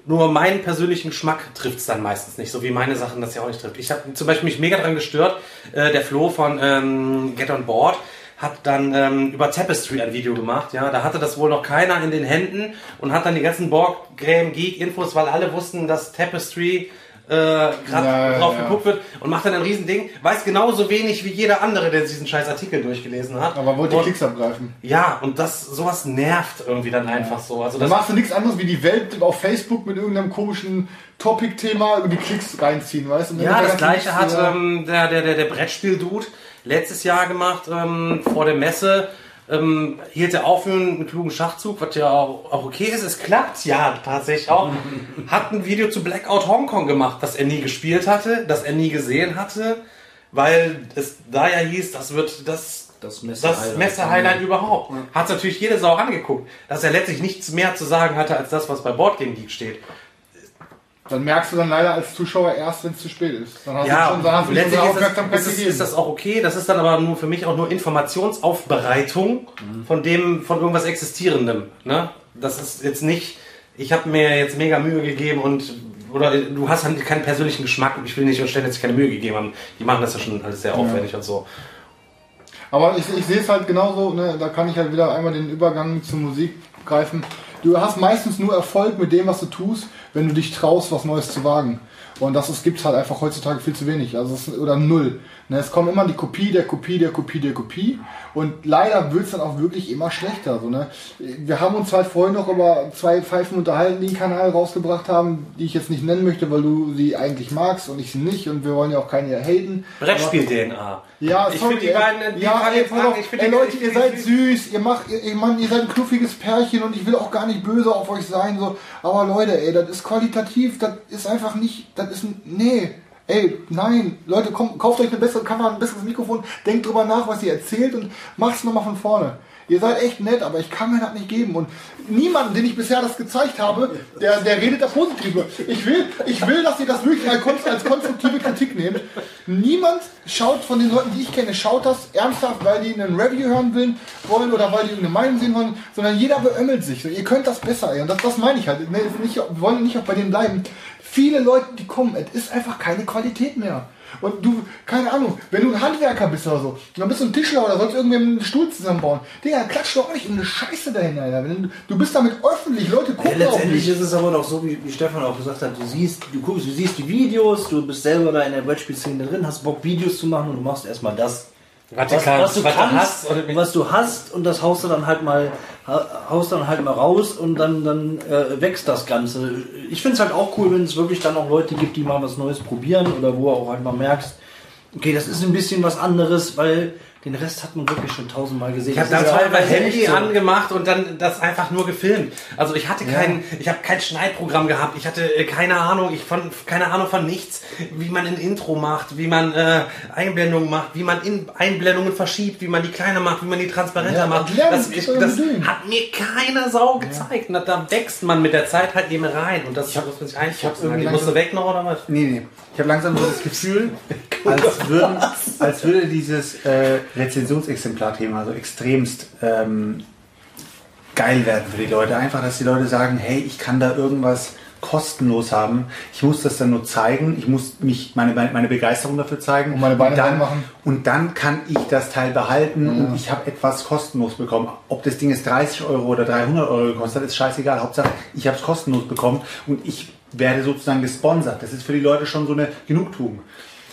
Nur meinen persönlichen Geschmack trifft es dann meistens nicht, so wie meine Sachen das ja auch nicht trifft. Ich habe zum Beispiel mich mega dran gestört, äh, der Flo von ähm, Get On Board hat dann ähm, über Tapestry ein Video gemacht, ja, da hatte das wohl noch keiner in den Händen und hat dann die ganzen Borg, Game, Geek Infos, weil alle wussten, dass Tapestry äh, gerade Ja, drauf ja. geguckt wird und macht dann ein Riesending, weiß genauso wenig wie jeder andere, der diesen scheiß Artikel durchgelesen hat. Aber wollte die Und- Klicks abgreifen. Ja, und das, sowas nervt irgendwie dann einfach so. Also Dann das, machst du nichts anderes wie die Welt auf Facebook mit irgendeinem komischen Topic-Thema über die Klicks reinziehen, weißt du? Ja, das gleiche hat ähm, der, der, der, der Brettspiel-Dude letztes Jahr gemacht, ähm, vor der Messe. Ähm, hielt er auf für einen klugen Schachzug, was ja auch, auch okay ist. Es klappt ja tatsächlich auch. Hat ein Video zu Blackout Hongkong gemacht, das er nie gespielt hatte, das er nie gesehen hatte, weil es da ja hieß, das wird das, Das Messe-Highlight. Messe-Highlight überhaupt. Hat natürlich jede Sau angeguckt, dass er letztlich nichts mehr zu sagen hatte, als das, was bei Boardgame Geek steht. Dann merkst du dann leider als Zuschauer erst, wenn es zu spät ist. Dann hast Ja, du schon, dann hast du schon letztlich ist das, Aufmerksamkeit ist, das, gegeben. ist das auch okay. Das ist dann aber nur für mich auch nur Informationsaufbereitung von dem, von irgendwas Existierendem. Ne? Das ist jetzt nicht, ich habe mir jetzt mega Mühe gegeben und oder du hast halt keinen persönlichen Geschmack. Ich will nicht unterstellen, dass sie keine Mühe gegeben haben. Die machen das ja schon alles sehr aufwendig und so. Aber ich, ich sehe es halt genauso, ne, da kann ich halt wieder einmal den Übergang zur Musik greifen. Du hast meistens nur Erfolg mit dem, was du tust, wenn du dich traust, was Neues zu wagen. Und das gibt es halt einfach heutzutage viel zu wenig. Also es, oder null. Ne, es kommt immer die Kopie der Kopie der Kopie der Kopie. Und leider wird es dann auch wirklich immer schlechter. So, ne? Wir haben uns halt vorhin noch über zwei Pfeifen unterhalten, die einen Kanal rausgebracht haben, die ich jetzt nicht nennen möchte, weil du sie eigentlich magst und ich sie nicht. Und wir wollen ja auch keine hier haten. Brettspiel-DNA. Ja, ich finde die beiden, die ja, ey, jetzt auf, Ich ey Leute, ihr seid süß, ihr macht, ihr, ich Mann, ihr seid ein knuffiges Pärchen und ich will auch gar nicht böse auf euch sein, so. Aber Leute, ey, das ist qualitativ, das ist einfach nicht, das ist, ein- nee. Ey, nein, Leute, komm, kauft euch eine bessere Kamera, ein besseres Mikrofon, denkt drüber nach, was ihr erzählt und macht's nochmal von vorne. Ihr seid echt nett, aber ich kann mir das nicht geben. Und niemanden, den ich bisher das gezeigt habe, der, der redet da positiv. Ich will, ich will, dass ihr das wirklich als, kon- als konstruktive Kritik nehmt. Niemand schaut von den Leuten, die ich kenne, schaut das ernsthaft, weil die einen Review hören will, wollen oder weil die irgendeine Meinung sehen wollen, sondern jeder beömmelt sich. Ihr könnt das besser, ey. Und das, das meine ich halt. Ne, wir wollen nicht auch bei denen bleiben. Viele Leute, die kommen, es ist einfach keine Qualität mehr. Und du, keine Ahnung, wenn du ein Handwerker bist oder so, dann bist du ein Tischler oder sollst irgendwie einen Stuhl zusammenbauen. Digga, klatsch doch auch nicht in eine Scheiße dahin, Alter. Du, du bist damit öffentlich, Leute Ja, gucken auf letztendlich ist es aber doch so, wie, wie Stefan auch gesagt hat, du siehst, du guckst, du siehst die Videos, du bist selber da in der Brettspielszene drin, hast Bock Videos zu machen und du machst erstmal das, Was du was, was du was du kannst, hast oder- was du hast und das haust du dann halt mal, ha- haust dann halt mal raus und dann, dann äh, wächst das Ganze. Ich finde es halt auch cool, wenn es wirklich dann auch Leute gibt, die mal was Neues probieren oder wo auch halt mal merkst, okay, das ist ein bisschen was anderes, weil den Rest hat man wirklich schon tausendmal gesehen. Ich habe dann teilweise Handy so. angemacht und dann das einfach nur gefilmt. Also ich hatte kein, ich habe kein Schneidprogramm gehabt. Ich hatte äh, keine Ahnung, ich von keine Ahnung von nichts, wie man ein Intro macht, wie man äh, Einblendungen macht, wie man in Einblendungen verschiebt, wie man die kleiner macht, wie man die transparenter Ja, macht. Das, ich, das hat mir keine Sau gezeigt. Und da wächst man mit der Zeit halt eben rein und das muss man sich einschätzen. Die musst du weg noch oder was? Nee, nee. Ich habe langsam so das Gefühl, als, würden, als würde dieses äh, Rezensionsexemplar-Thema so extremst ähm, geil werden für die Leute. Einfach, dass die Leute sagen, hey, ich kann da irgendwas kostenlos haben. Ich muss das dann nur zeigen. Ich muss mich meine, meine Begeisterung dafür zeigen. Und meine Beine dann, reinmachen. und dann kann ich das Teil behalten und ich habe etwas kostenlos bekommen. Ob das Ding jetzt 30 Euro oder 300 Euro gekostet hat, ist scheißegal. Hauptsache, ich habe es kostenlos bekommen und ich werde sozusagen gesponsert. Das ist für die Leute schon so eine Genugtuung.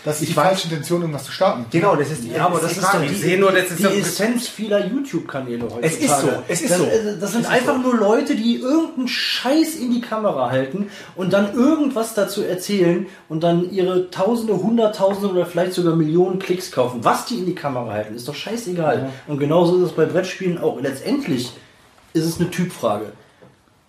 Das ist Ich die weiß- falsche Intention, irgendwas zu starten. Genau, das ist die Ja, aber das die ist Frage. doch die, Ich sehe nur, das ist die Essenz vieler YouTube-Kanäle heutzutage. Es ist so, es ist das, so. Das sind Es einfach so. nur Leute, die irgendeinen Scheiß in die Kamera halten und dann irgendwas dazu erzählen und dann ihre Tausende, Hunderttausende oder vielleicht sogar Millionen Klicks kaufen. Was die in die Kamera halten, ist doch scheißegal. Und genauso ist es bei Brettspielen auch. Letztendlich ist es eine Typfrage.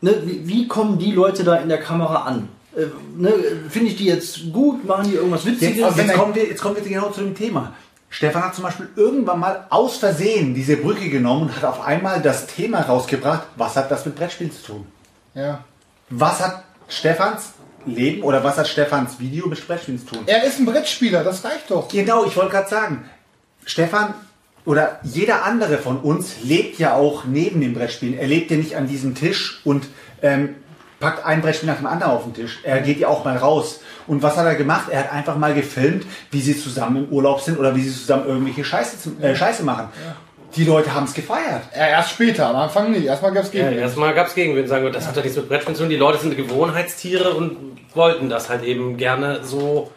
Ne, wie, wie kommen die Leute da in der Kamera an? Äh, ne, Finde ich die jetzt gut? Machen die irgendwas Witziges? Jetzt, jetzt, kommen wir, jetzt kommen wir genau zu dem Thema. Stefan hat zum Beispiel irgendwann mal aus Versehen diese Brücke genommen und hat auf einmal das Thema rausgebracht, was hat das mit Brettspielen zu tun? Ja. Was hat Stefans Leben oder was hat Stefans Video mit Brettspielen zu tun? Er ist ein Brettspieler, das reicht doch. Genau, ich wollte gerade sagen, Stefan oder jeder andere von uns lebt ja auch neben dem Brettspielen. Er lebt ja nicht an diesem Tisch und ähm, packt ein Brettspiel nach dem anderen auf den Tisch. Er geht ja auch mal raus. Und was hat er gemacht? Er hat einfach mal gefilmt, wie sie zusammen im Urlaub sind oder wie sie zusammen irgendwelche Scheiße, zum- äh, Scheiße machen. Die Leute haben es gefeiert. Ja, erst später, am Anfang nicht. Erstmal gab es Ja, Gegenwind. erstmal gab es Gegenwind, sagen wir, das hat ja nichts mit Brettspielen zu tun. Die Leute sind Gewohnheitstiere und wollten das halt eben gerne so.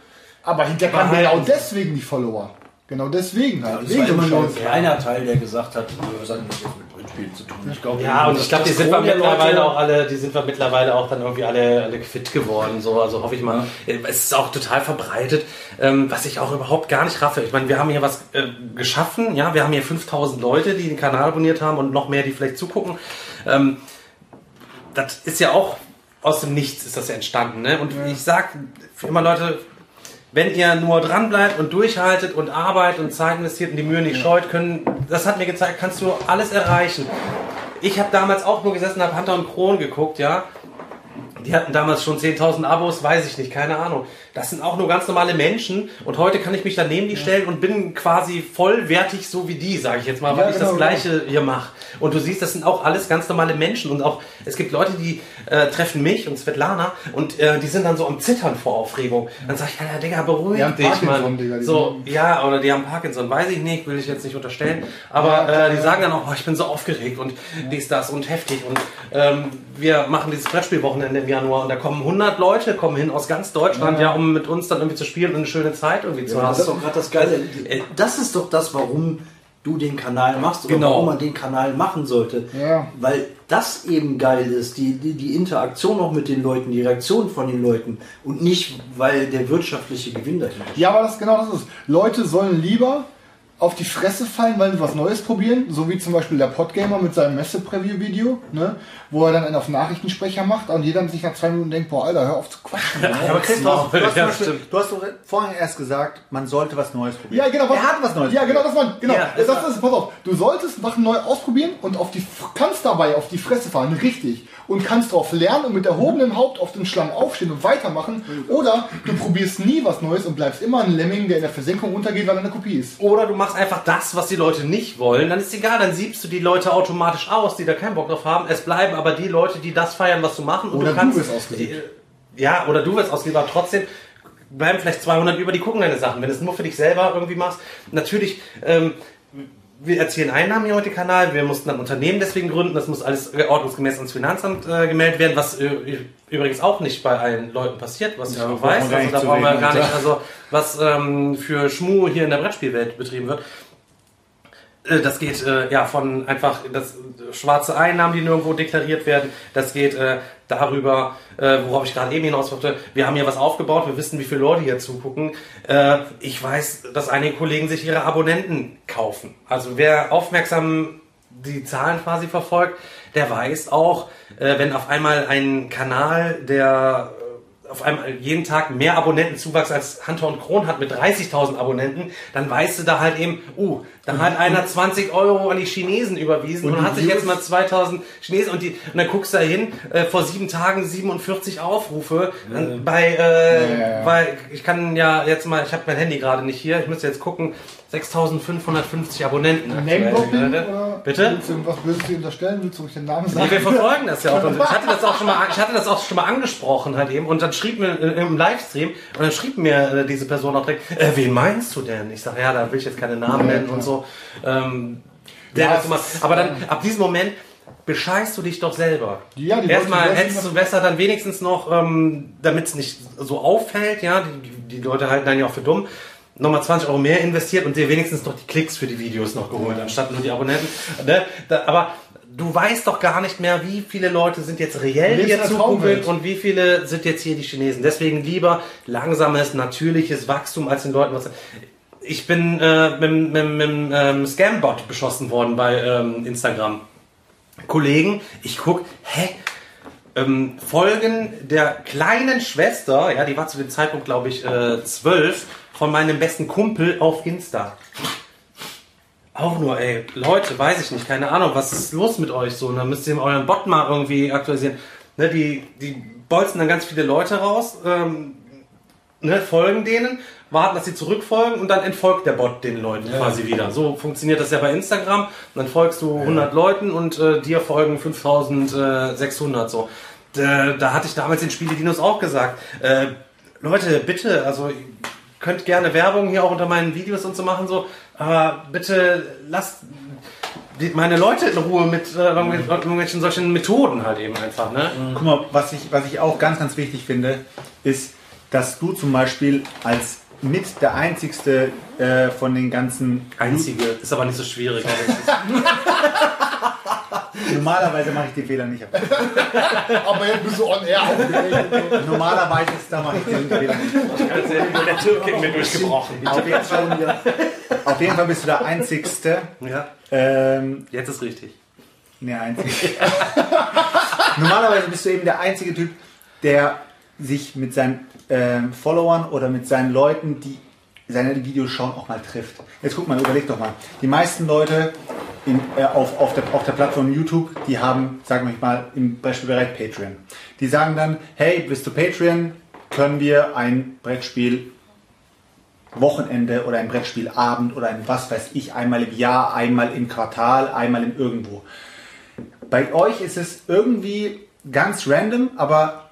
Aber hinterher kamen Behalten. genau deswegen die Follower. Genau deswegen halt. Das Wegen war immer nur ein kleiner Teil, der gesagt hat, "Nö, was hat denn das jetzt mit Brettspielen zu tun? Ich glaube, Ja, und ich glaube, die das sind wir mittlerweile Leute- auch alle, die sind wir mittlerweile auch dann irgendwie alle, alle fit geworden. So, also hoffe ich mal. Es ist auch total verbreitet, ähm, was ich auch überhaupt gar nicht raffe. Ich meine, wir haben hier was äh, geschaffen, ja, wir haben hier 5000 Leute, die den Kanal abonniert haben und noch mehr, die vielleicht zugucken. Ähm, das ist ja auch aus dem Nichts ist das ja entstanden. Ne? Und ich sag für immer Leute, wenn ihr nur dran bleibt und durchhaltet und arbeitet und Zeit investiert und die Mühe nicht scheut, können, das hat mir gezeigt, kannst du alles erreichen. Ich habe damals auch nur gesessen, habe Hunter und Kron geguckt, ja. Die hatten damals schon 10.000 Abos, weiß ich nicht, keine Ahnung. Das sind auch nur ganz normale Menschen und heute kann ich mich daneben die stellen und bin quasi vollwertig so wie die, sage ich jetzt mal, weil Ja, ich genau, das Gleiche hier mache. Und du siehst, das sind auch alles ganz normale Menschen und auch, es gibt Leute, die äh, treffen mich und Svetlana und äh, die sind dann so am Zittern vor Aufregung. Dann sag ich, ja, Digga, beruhig dich, Parkinson, Mann. Digga, so, ja, oder die haben Parkinson, weiß ich nicht, will ich jetzt nicht unterstellen. Aber äh, die sagen dann auch, oh, ich bin so aufgeregt und dies, das und heftig. Und ähm, wir machen dieses Brettspielwochenende im Januar und da kommen 100 Leute, kommen hin aus ganz Deutschland, ja, um mit uns dann irgendwie zu spielen und eine schöne Zeit irgendwie zu Das ist haben. doch gerade das Geile. Das ist doch das, warum du den Kanal machst oder Genau. warum man den Kanal machen sollte. Ja. Weil das eben geil ist, die, die, die Interaktion auch mit den Leuten, die Reaktion von den Leuten und nicht, weil der wirtschaftliche Gewinn dahinter steht. Ja, aber das genau das ist. Leute sollen lieber auf die Fresse fallen, weil sie was Neues probieren, so wie zum Beispiel der Podgamer mit seinem Messe-Preview-Video, ne, wo er dann einen auf Nachrichtensprecher macht und jeder sich nach zwei Minuten denkt, boah, Alter, hör auf zu quatschen. ne? Aber Christoph, du hast, Ja, Beispiel, stimmt. du hast doch vorhin erst gesagt, man sollte was Neues probieren. Ja, genau. Er hat was Neues Ja, genau, das war, genau. Ja, das, das das pass auf. Du solltest Sachen neu ausprobieren und auf die, kannst dabei auf die Fresse fallen, richtig. Und kannst darauf lernen und mit erhobenem Haupt auf den Schlamm aufstehen und weitermachen. Oder du probierst nie was Neues und bleibst immer ein Lemming, der in der Versenkung untergeht, weil er eine Kopie ist. Oder du machst einfach das, was die Leute nicht wollen, dann ist egal, dann siebst du die Leute automatisch aus, die da keinen Bock drauf haben. Es bleiben aber die Leute, die das feiern, was du machen. Und Oder du kannst, du wirst ausgeliebt. die- Ja, oder du wirst ausgeliebt, aber trotzdem bleiben vielleicht 200 über, die gucken deine Sachen. Wenn du es nur für dich selber irgendwie machst, natürlich, ähm, wir erzielen Einnahmen hier heute Kanal, wir mussten ein Unternehmen deswegen gründen, das muss alles ordnungsgemäß ans Finanzamt äh, gemeldet werden, was äh, übrigens auch nicht bei allen Leuten passiert, was ich auch braucht weiß, also da brauchen wir reden, gar nicht, ja. also was ähm, für Schmu hier in der Brettspielwelt betrieben wird. Äh, Das geht äh, ja von einfach das äh, schwarze Einnahmen, die nirgendwo deklariert werden. Das geht darüber, äh, worauf ich gerade eben hinaus wollte. Wir haben hier was aufgebaut, wir wissen, wie viele Leute hier zugucken. Äh, ich weiß, dass einige Kollegen sich ihre Abonnenten kaufen. Also wer aufmerksam die Zahlen quasi verfolgt, der weiß auch, äh, wenn auf einmal ein Kanal, der auf einmal jeden Tag mehr Abonnentenzuwachs als Hunter und Kron hat mit 30.000 Abonnenten, dann weißt du da halt eben, uh, da hat einer 20 Euro an die Chinesen überwiesen und, die hat sich jetzt mal 2000 Chinesen und, die, und dann guckst du da hin, äh, vor sieben Tagen 47 Aufrufe und bei, äh, Ja, ja, ja. weil ich kann ja jetzt mal, ich habe mein Handy gerade nicht hier, ich müsste jetzt gucken, 6550 Abonnenten. Name-Dropping? oder Bitte? Willst du irgendwas Böses dir unterstellen? Willst du ruhig den Namen Nee, sagen? wir verfolgen das ja auch. Ich hatte das auch schon mal, ich hatte das auch schon mal angesprochen halt eben. Und dann schrieb mir äh, im Livestream und dann schrieb mir äh, diese Person auch direkt, äh, wen meinst du denn? Ich sage, ja, da will ich jetzt keine Namen nennen und so. Ähm, der Ja, immer, aber dann ab diesem Moment bescheißt du dich doch selber. Ja, die Erstmal hättest du besser dann wenigstens noch, ähm, damit es nicht so auffällt, ja, die, die Leute halten dann ja auch für dumm, nochmal 20 Euro mehr investiert und dir wenigstens noch die Klicks für die Videos noch geholt, anstatt nur die Abonnenten. Ne? Da, aber du weißt doch gar nicht mehr, wie viele Leute sind jetzt reell Lebst hier zugucken und wie viele sind jetzt hier die Chinesen. Deswegen lieber langsames, natürliches Wachstum als den Leuten was. Ich bin äh, mit, mit, mit einem ähm, Scambot beschossen worden bei ähm, Instagram. Kollegen, ich guck, hä? Ähm, Folgen der kleinen Schwester, ja, die war zu dem Zeitpunkt, glaube ich, äh, zwölf, von meinem besten Kumpel auf Insta. Auch nur, ey, Leute, weiß ich nicht, keine Ahnung, was ist los mit euch so? Und dann müsst ihr euren Bot mal irgendwie aktualisieren. Ne, die, die bolzen dann ganz viele Leute raus, ähm, ne, folgen denen, warten, dass sie zurückfolgen und dann entfolgt der Bot den Leuten quasi wieder. So funktioniert das ja bei Instagram. Und dann folgst du 100 Leuten und äh, dir folgen 5600 so. da, da hatte ich damals den Spiele-Dinos auch gesagt, äh, Leute, bitte, also könnt gerne Werbung hier auch unter meinen Videos und so machen, so, aber bitte lasst meine Leute in Ruhe mit äh, irgendwelchen solchen Methoden halt eben einfach, ne? Guck mal, was ich, was ich auch ganz, ganz wichtig finde, ist, dass du zum Beispiel als mit der einzigste äh, von den ganzen. Einzige, ist aber nicht so schwierig. Normalerweise mache ich den Fehler nicht. Aber jetzt bist du on air aufgeregt. Normalerweise ist da mache ich den Fehler nicht. Der Türke mir durchgebrochen. Auf jeden, Fall, auf jeden Fall bist du der einzigste. Ja, Ähm, jetzt ist richtig. Nee, einzig. Normalerweise bist du eben der einzige Typ, der sich mit seinen ähm, Followern oder mit seinen Leuten, die seine Videos schauen, auch mal trifft. Jetzt guck mal, überleg doch mal. Die meisten Leute in, äh, auf, auf, der, auf der Plattform YouTube, die haben, sagen wir mal, im Beispielbereich Patreon. Die sagen dann, hey, bist du Patreon, können wir ein Brettspiel Wochenende oder ein Brettspielabend oder ein was weiß ich, einmal im Jahr, einmal im Quartal, einmal im irgendwo. Bei euch ist es irgendwie ganz random, aber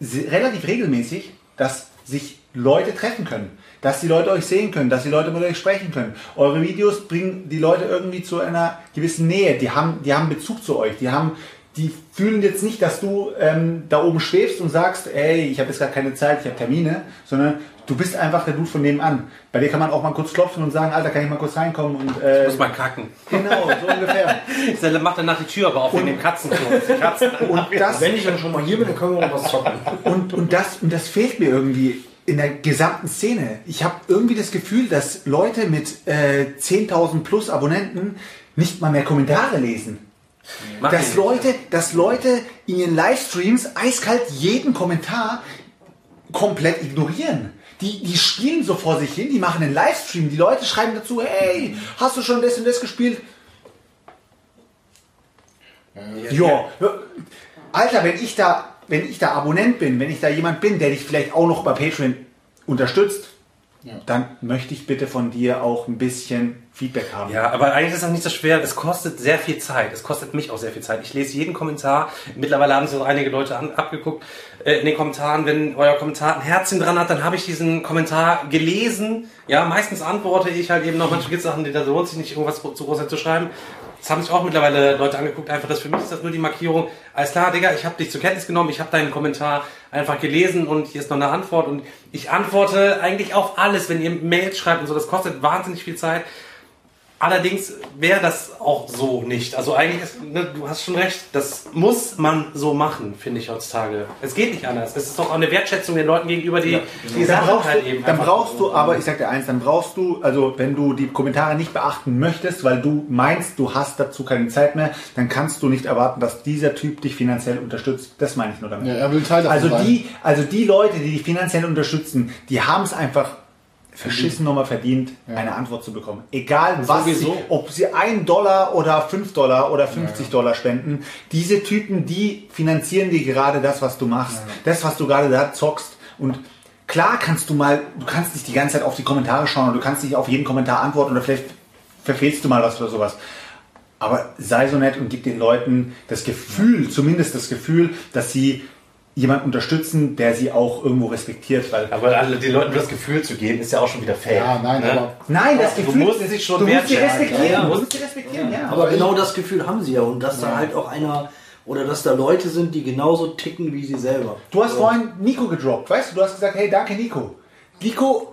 relativ regelmäßig, dass sich Leute treffen können. Dass die Leute euch sehen können, dass die Leute mit euch sprechen können. Eure Videos bringen die Leute irgendwie zu einer gewissen Nähe. Die haben, die haben Bezug zu euch. Die haben, die fühlen jetzt nicht, dass du ähm, da oben schwebst und sagst, ey, ich habe jetzt gar keine Zeit, ich habe Termine, sondern du bist einfach der Dude von nebenan. Bei dir kann man auch mal kurz klopfen und sagen, Alter, kann ich mal kurz reinkommen und äh, Muss man kacken. genau, so ungefähr. Dann macht danach die Tür aber auf wegen dem Katzenklo. Katzen Und das, Wenn ich dann schon mal hier bin, dann können wir noch was zocken. Und, und, das, und das fehlt mir irgendwie in der gesamten Szene. Ich habe irgendwie das Gefühl, dass Leute mit äh, 10.000 plus Abonnenten nicht mal mehr Kommentare lesen. Mach Dass die. Leute, dass Leute in ihren Livestreams eiskalt jeden Kommentar komplett ignorieren. Die, die spielen so vor sich hin, die machen einen Livestream, die Leute schreiben dazu, hey, hast du schon das und das gespielt? Ja. Alter, wenn ich da, wenn ich da Abonnent bin, wenn ich da jemand bin, der dich vielleicht auch noch bei Patreon unterstützt, dann möchte ich bitte von dir auch ein bisschen Feedback haben. Ja, aber eigentlich ist das nicht so schwer. Es kostet sehr viel Zeit. Es kostet mich auch sehr viel Zeit. Ich lese jeden Kommentar. Mittlerweile haben sich auch einige Leute an, abgeguckt äh, in den Kommentaren. Wenn euer Kommentar ein Herzchen dran hat, dann habe ich diesen Kommentar gelesen. Ja, meistens antworte ich halt eben noch. Manchmal gibt es Sachen, die da lohnt sich nicht, irgendwas zu groß zu schreiben. Das haben sich auch mittlerweile Leute angeguckt. Einfach das für mich ist das nur die Markierung. Alles klar, Digga, ich habe dich zur Kenntnis genommen. Ich habe deinen Kommentar einfach gelesen und hier ist noch eine Antwort. Und ich antworte eigentlich auf alles, wenn ihr Mails schreibt und so. Das kostet wahnsinnig viel Zeit. Allerdings wäre das auch so nicht. Also eigentlich ist, ne, du hast schon recht, das muss man so machen, finde ich heutzutage. Es geht nicht anders. Es ist doch auch eine Wertschätzung den Leuten gegenüber, die die Dann Sachen brauchst, halt du, eben. dann brauchst du, aber ich sag dir eins, dann brauchst du, also wenn du die Kommentare nicht beachten möchtest, weil du meinst, du hast dazu keine Zeit mehr, dann kannst du nicht erwarten, dass dieser Typ dich finanziell unterstützt. Das meine ich nur damit. Ja, er will Teil davon also die, also die Leute, die dich finanziell unterstützen, die haben es einfach verschissen nochmal verdient, eine Antwort zu bekommen. Egal was, sie, ob sie 1 Dollar oder 5 Dollar oder 50 Dollar spenden, diese Typen, die finanzieren dir gerade das, was du machst, das, was du gerade da zockst. Und klar kannst du mal, du kannst nicht die ganze Zeit auf die Kommentare schauen und du kannst nicht auf jeden Kommentar antworten oder vielleicht verfehlst du mal was oder sowas. Aber sei so nett und gib den Leuten das Gefühl, zumindest das Gefühl, dass sie jemanden unterstützen, der sie auch irgendwo respektiert, weil Aber alle, den Leuten das Gefühl zu geben, ist ja auch schon wieder fake. Ja, nein, Ne? aber Nein, das Du Gefühl, musst sie schon du musst sie respektieren. Ja, ja. Du musst sie respektieren, ja. Aber genau das Gefühl haben sie ja. Und dass da halt auch einer, oder dass da Leute sind, die genauso ticken wie sie selber. Du hast vorhin Nico gedroppt, weißt du? Du hast gesagt, hey, danke Nico. Nico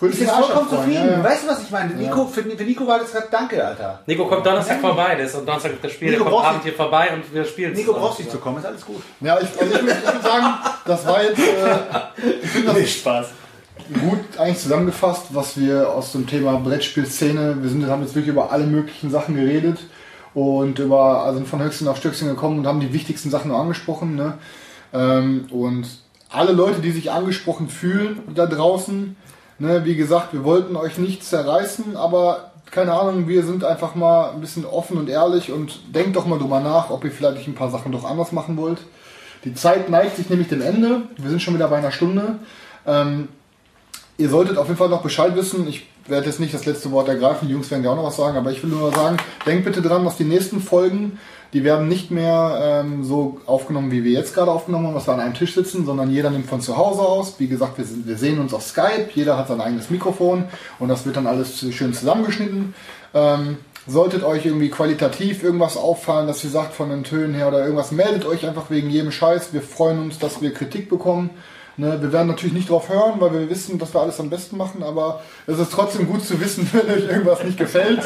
Fühlt ist vollkommen zufrieden. ja, ja. Weißt du, was ich meine? Nico, für, für Nico war das gerade Danke, Alter. Nico kommt Donnerstag vorbei, der ist am Donnerstag das Spiel, Nico der kommt Abend hier vorbei und wir spielen Nico brauchst nicht zu kommen, ist alles gut. Ja, ich, also ich, muss, ich muss sagen, das war jetzt, äh, ich finde das Spaß. gut eigentlich zusammengefasst, was wir aus dem Thema Brettspielszene, wir sind, haben jetzt wirklich über alle möglichen Sachen geredet und über, also sind von Höchstchen auf Stöckchen gekommen und haben die wichtigsten Sachen nur angesprochen. Ne? Ähm, und alle Leute, die sich angesprochen fühlen da draußen, ne, wie gesagt, wir wollten euch nicht zerreißen, aber keine Ahnung, wir sind einfach mal ein bisschen offen und ehrlich und denkt doch mal drüber nach, ob ihr vielleicht ein paar Sachen doch anders machen wollt. Die Zeit neigt sich nämlich dem Ende. Wir sind schon wieder bei einer Stunde. Ähm, ihr solltet auf jeden Fall noch Bescheid wissen. Ich werde jetzt nicht das letzte Wort ergreifen, die Jungs werden ja auch noch was sagen, aber ich will nur sagen, denkt bitte dran, dass die nächsten Folgen Die werden nicht mehr ähm, so aufgenommen, wie wir jetzt gerade aufgenommen haben, dass wir an einem Tisch sitzen, sondern jeder nimmt von zu Hause aus. Wie gesagt, wir, sind, wir sehen uns auf Skype, jeder hat sein eigenes Mikrofon und das wird dann alles schön zusammengeschnitten. Ähm, solltet euch irgendwie qualitativ irgendwas auffallen, dass ihr sagt von den Tönen her oder irgendwas, meldet euch einfach wegen jedem Scheiß. Wir freuen uns, dass wir Kritik bekommen. Ne, wir werden natürlich nicht drauf hören, weil wir wissen, dass wir alles am besten machen, aber es ist trotzdem gut zu wissen, wenn euch irgendwas nicht gefällt.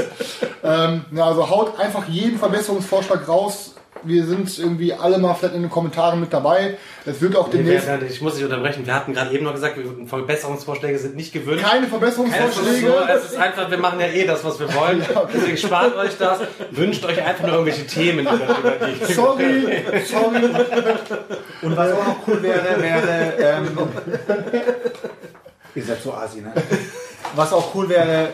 Ähm, ja, also haut einfach jeden Verbesserungsvorschlag raus. Wir sind irgendwie alle mal vielleicht in den Kommentaren mit dabei. Es wird auch Nee, demnächst wer- Ich muss dich unterbrechen. Wir hatten gerade eben noch gesagt, Verbesserungsvorschläge sind nicht gewünscht. keine Keine Verbesserungsvorschläge. so, es ist einfach, wir machen ja eh das, was wir wollen. Deswegen spart euch das, wünscht euch einfach nur irgendwelche Themen, über, über die Sorry, sorry. Und was auch noch cool wäre, wäre. Ähm, ihr seid so asi, ne? Was auch cool wäre,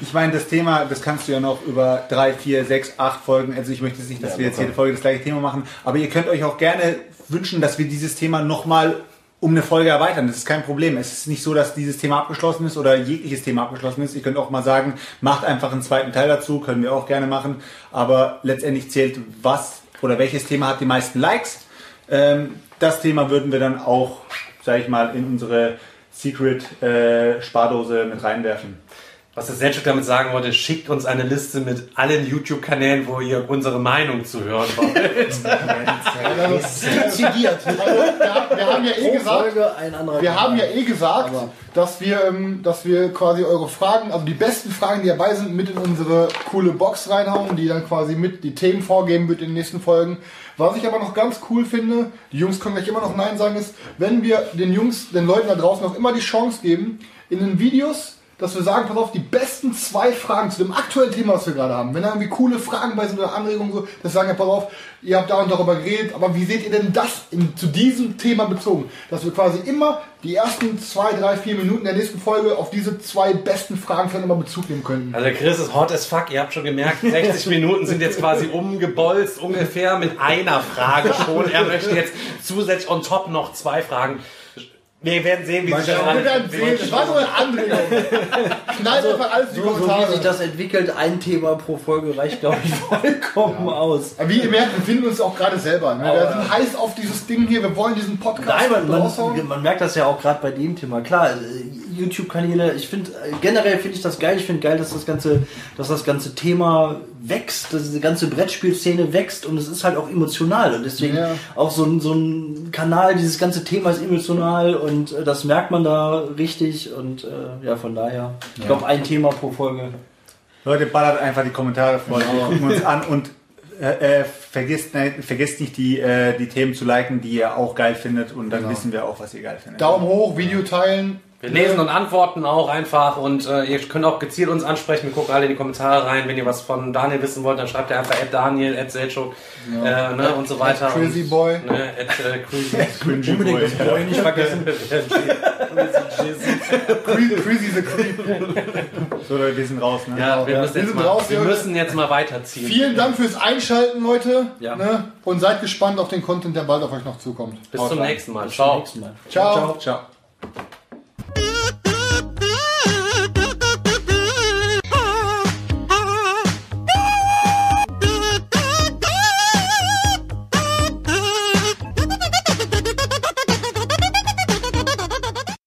ich meine, das Thema, das kannst du ja noch über drei, vier, sechs, acht Folgen. Also ich möchte jetzt nicht, dass wir jetzt jede Folge das gleiche Thema machen, aber ihr könnt euch auch gerne wünschen, dass wir dieses Thema nochmal um eine Folge erweitern. Das ist kein Problem. Es ist nicht so, dass dieses Thema abgeschlossen ist oder jegliches Thema abgeschlossen ist. Ihr könnt auch mal sagen, macht einfach einen zweiten Teil dazu, können wir auch gerne machen. Aber letztendlich zählt, was oder welches Thema hat die meisten Likes. Ähm, das Thema würden wir dann auch, sage ich mal, in unsere Secret-Spardose mit reinwerfen. Was der Selchuk damit sagen wollte, schickt uns eine Liste mit allen YouTube-Kanälen, wo ihr unsere Meinung zu hören wollt. Dezidiert. Wir, wir haben ja eh gesagt, Wir haben ja eh gesagt, dass wir, ähm, dass wir quasi eure Fragen, also die besten Fragen, die dabei sind, mit in unsere coole Box reinhauen, die dann quasi mit die Themen vorgeben wird in den nächsten Folgen. Was ich aber noch ganz cool finde, die Jungs können gleich immer noch Nein sagen, ist, wenn wir den Jungs, den Leuten da draußen auch immer die Chance geben, in den Videos, dass wir sagen, pass auf, die besten zwei Fragen zu dem aktuellen Thema, was wir gerade haben. Wenn da irgendwie coole Fragen bei sind oder Anregungen so, dass wir sagen, ja, pass auf, ihr habt da und darüber geredet, aber wie seht ihr denn das in, zu diesem Thema bezogen? Dass wir quasi immer die ersten zwei, drei, vier Minuten der nächsten Folge auf diese zwei besten Fragen vielleicht immer Bezug nehmen könnten. Also Chris ist hot as fuck, ihr habt schon gemerkt, 60 Minuten sind jetzt quasi umgebolzt, ungefähr mit einer Frage schon. Er möchte jetzt zusätzlich on top noch zwei Fragen. Wir werden sehen, wie sich das Wir werden sehen, das war nur eine Anregung. Knallt einfach alles So, wie sich das entwickelt, ein Thema pro Folge reicht, glaube ich, vollkommen aus. Aber wie ihr merkt, wir finden uns auch gerade selber. Ne? Wir sind heiß auf dieses Ding hier, wir wollen diesen Podcast Nein, man, man, man merkt das ja auch gerade bei dem Thema. Klar, YouTube-Kanäle, ich finde, äh, generell finde ich das geil. Ich finde geil, dass das ganze, dass das ganze Thema wächst, dass diese ganze Brettspielszene wächst und es ist halt auch emotional. Und deswegen Ja. auch so ein, so ein Kanal, dieses ganze Thema ist emotional und äh, das merkt man da richtig. Und äh, ja, von daher, ich glaube, ein Thema pro Folge. Leute, ballert einfach die Kommentare voll. Wir gucken uns an und äh, äh, vergesst, ne, vergesst nicht die, äh, die Themen zu liken, die ihr auch geil findet und dann wissen wir auch, was ihr geil findet. Daumen hoch, Video teilen. Wir lesen und antworten auch einfach und äh, ihr könnt auch gezielt uns ansprechen. Wir gucken alle in die Kommentare rein. Wenn ihr was von Daniel wissen wollt, dann schreibt ihr einfach at Daniel, at Selchuk äh, ne, und so weiter. Crazy und, Boy. Ne, at, äh, crazy. Unbedingt das Boy nicht vergessen. Crazy the Creep. So Leute, wir sind raus. Ne? ja, wir, Ja, müssen, wir jetzt sind mal, raus, wir müssen jetzt mal weiterziehen. Vielen Dank fürs Einschalten, Leute. Ja. Ne? Und seid gespannt auf den Content, der bald auf euch noch zukommt. Bis Haut zum rein. nächsten Mal. Bis zum Ciao. nächsten Mal. Ciao. Ciao.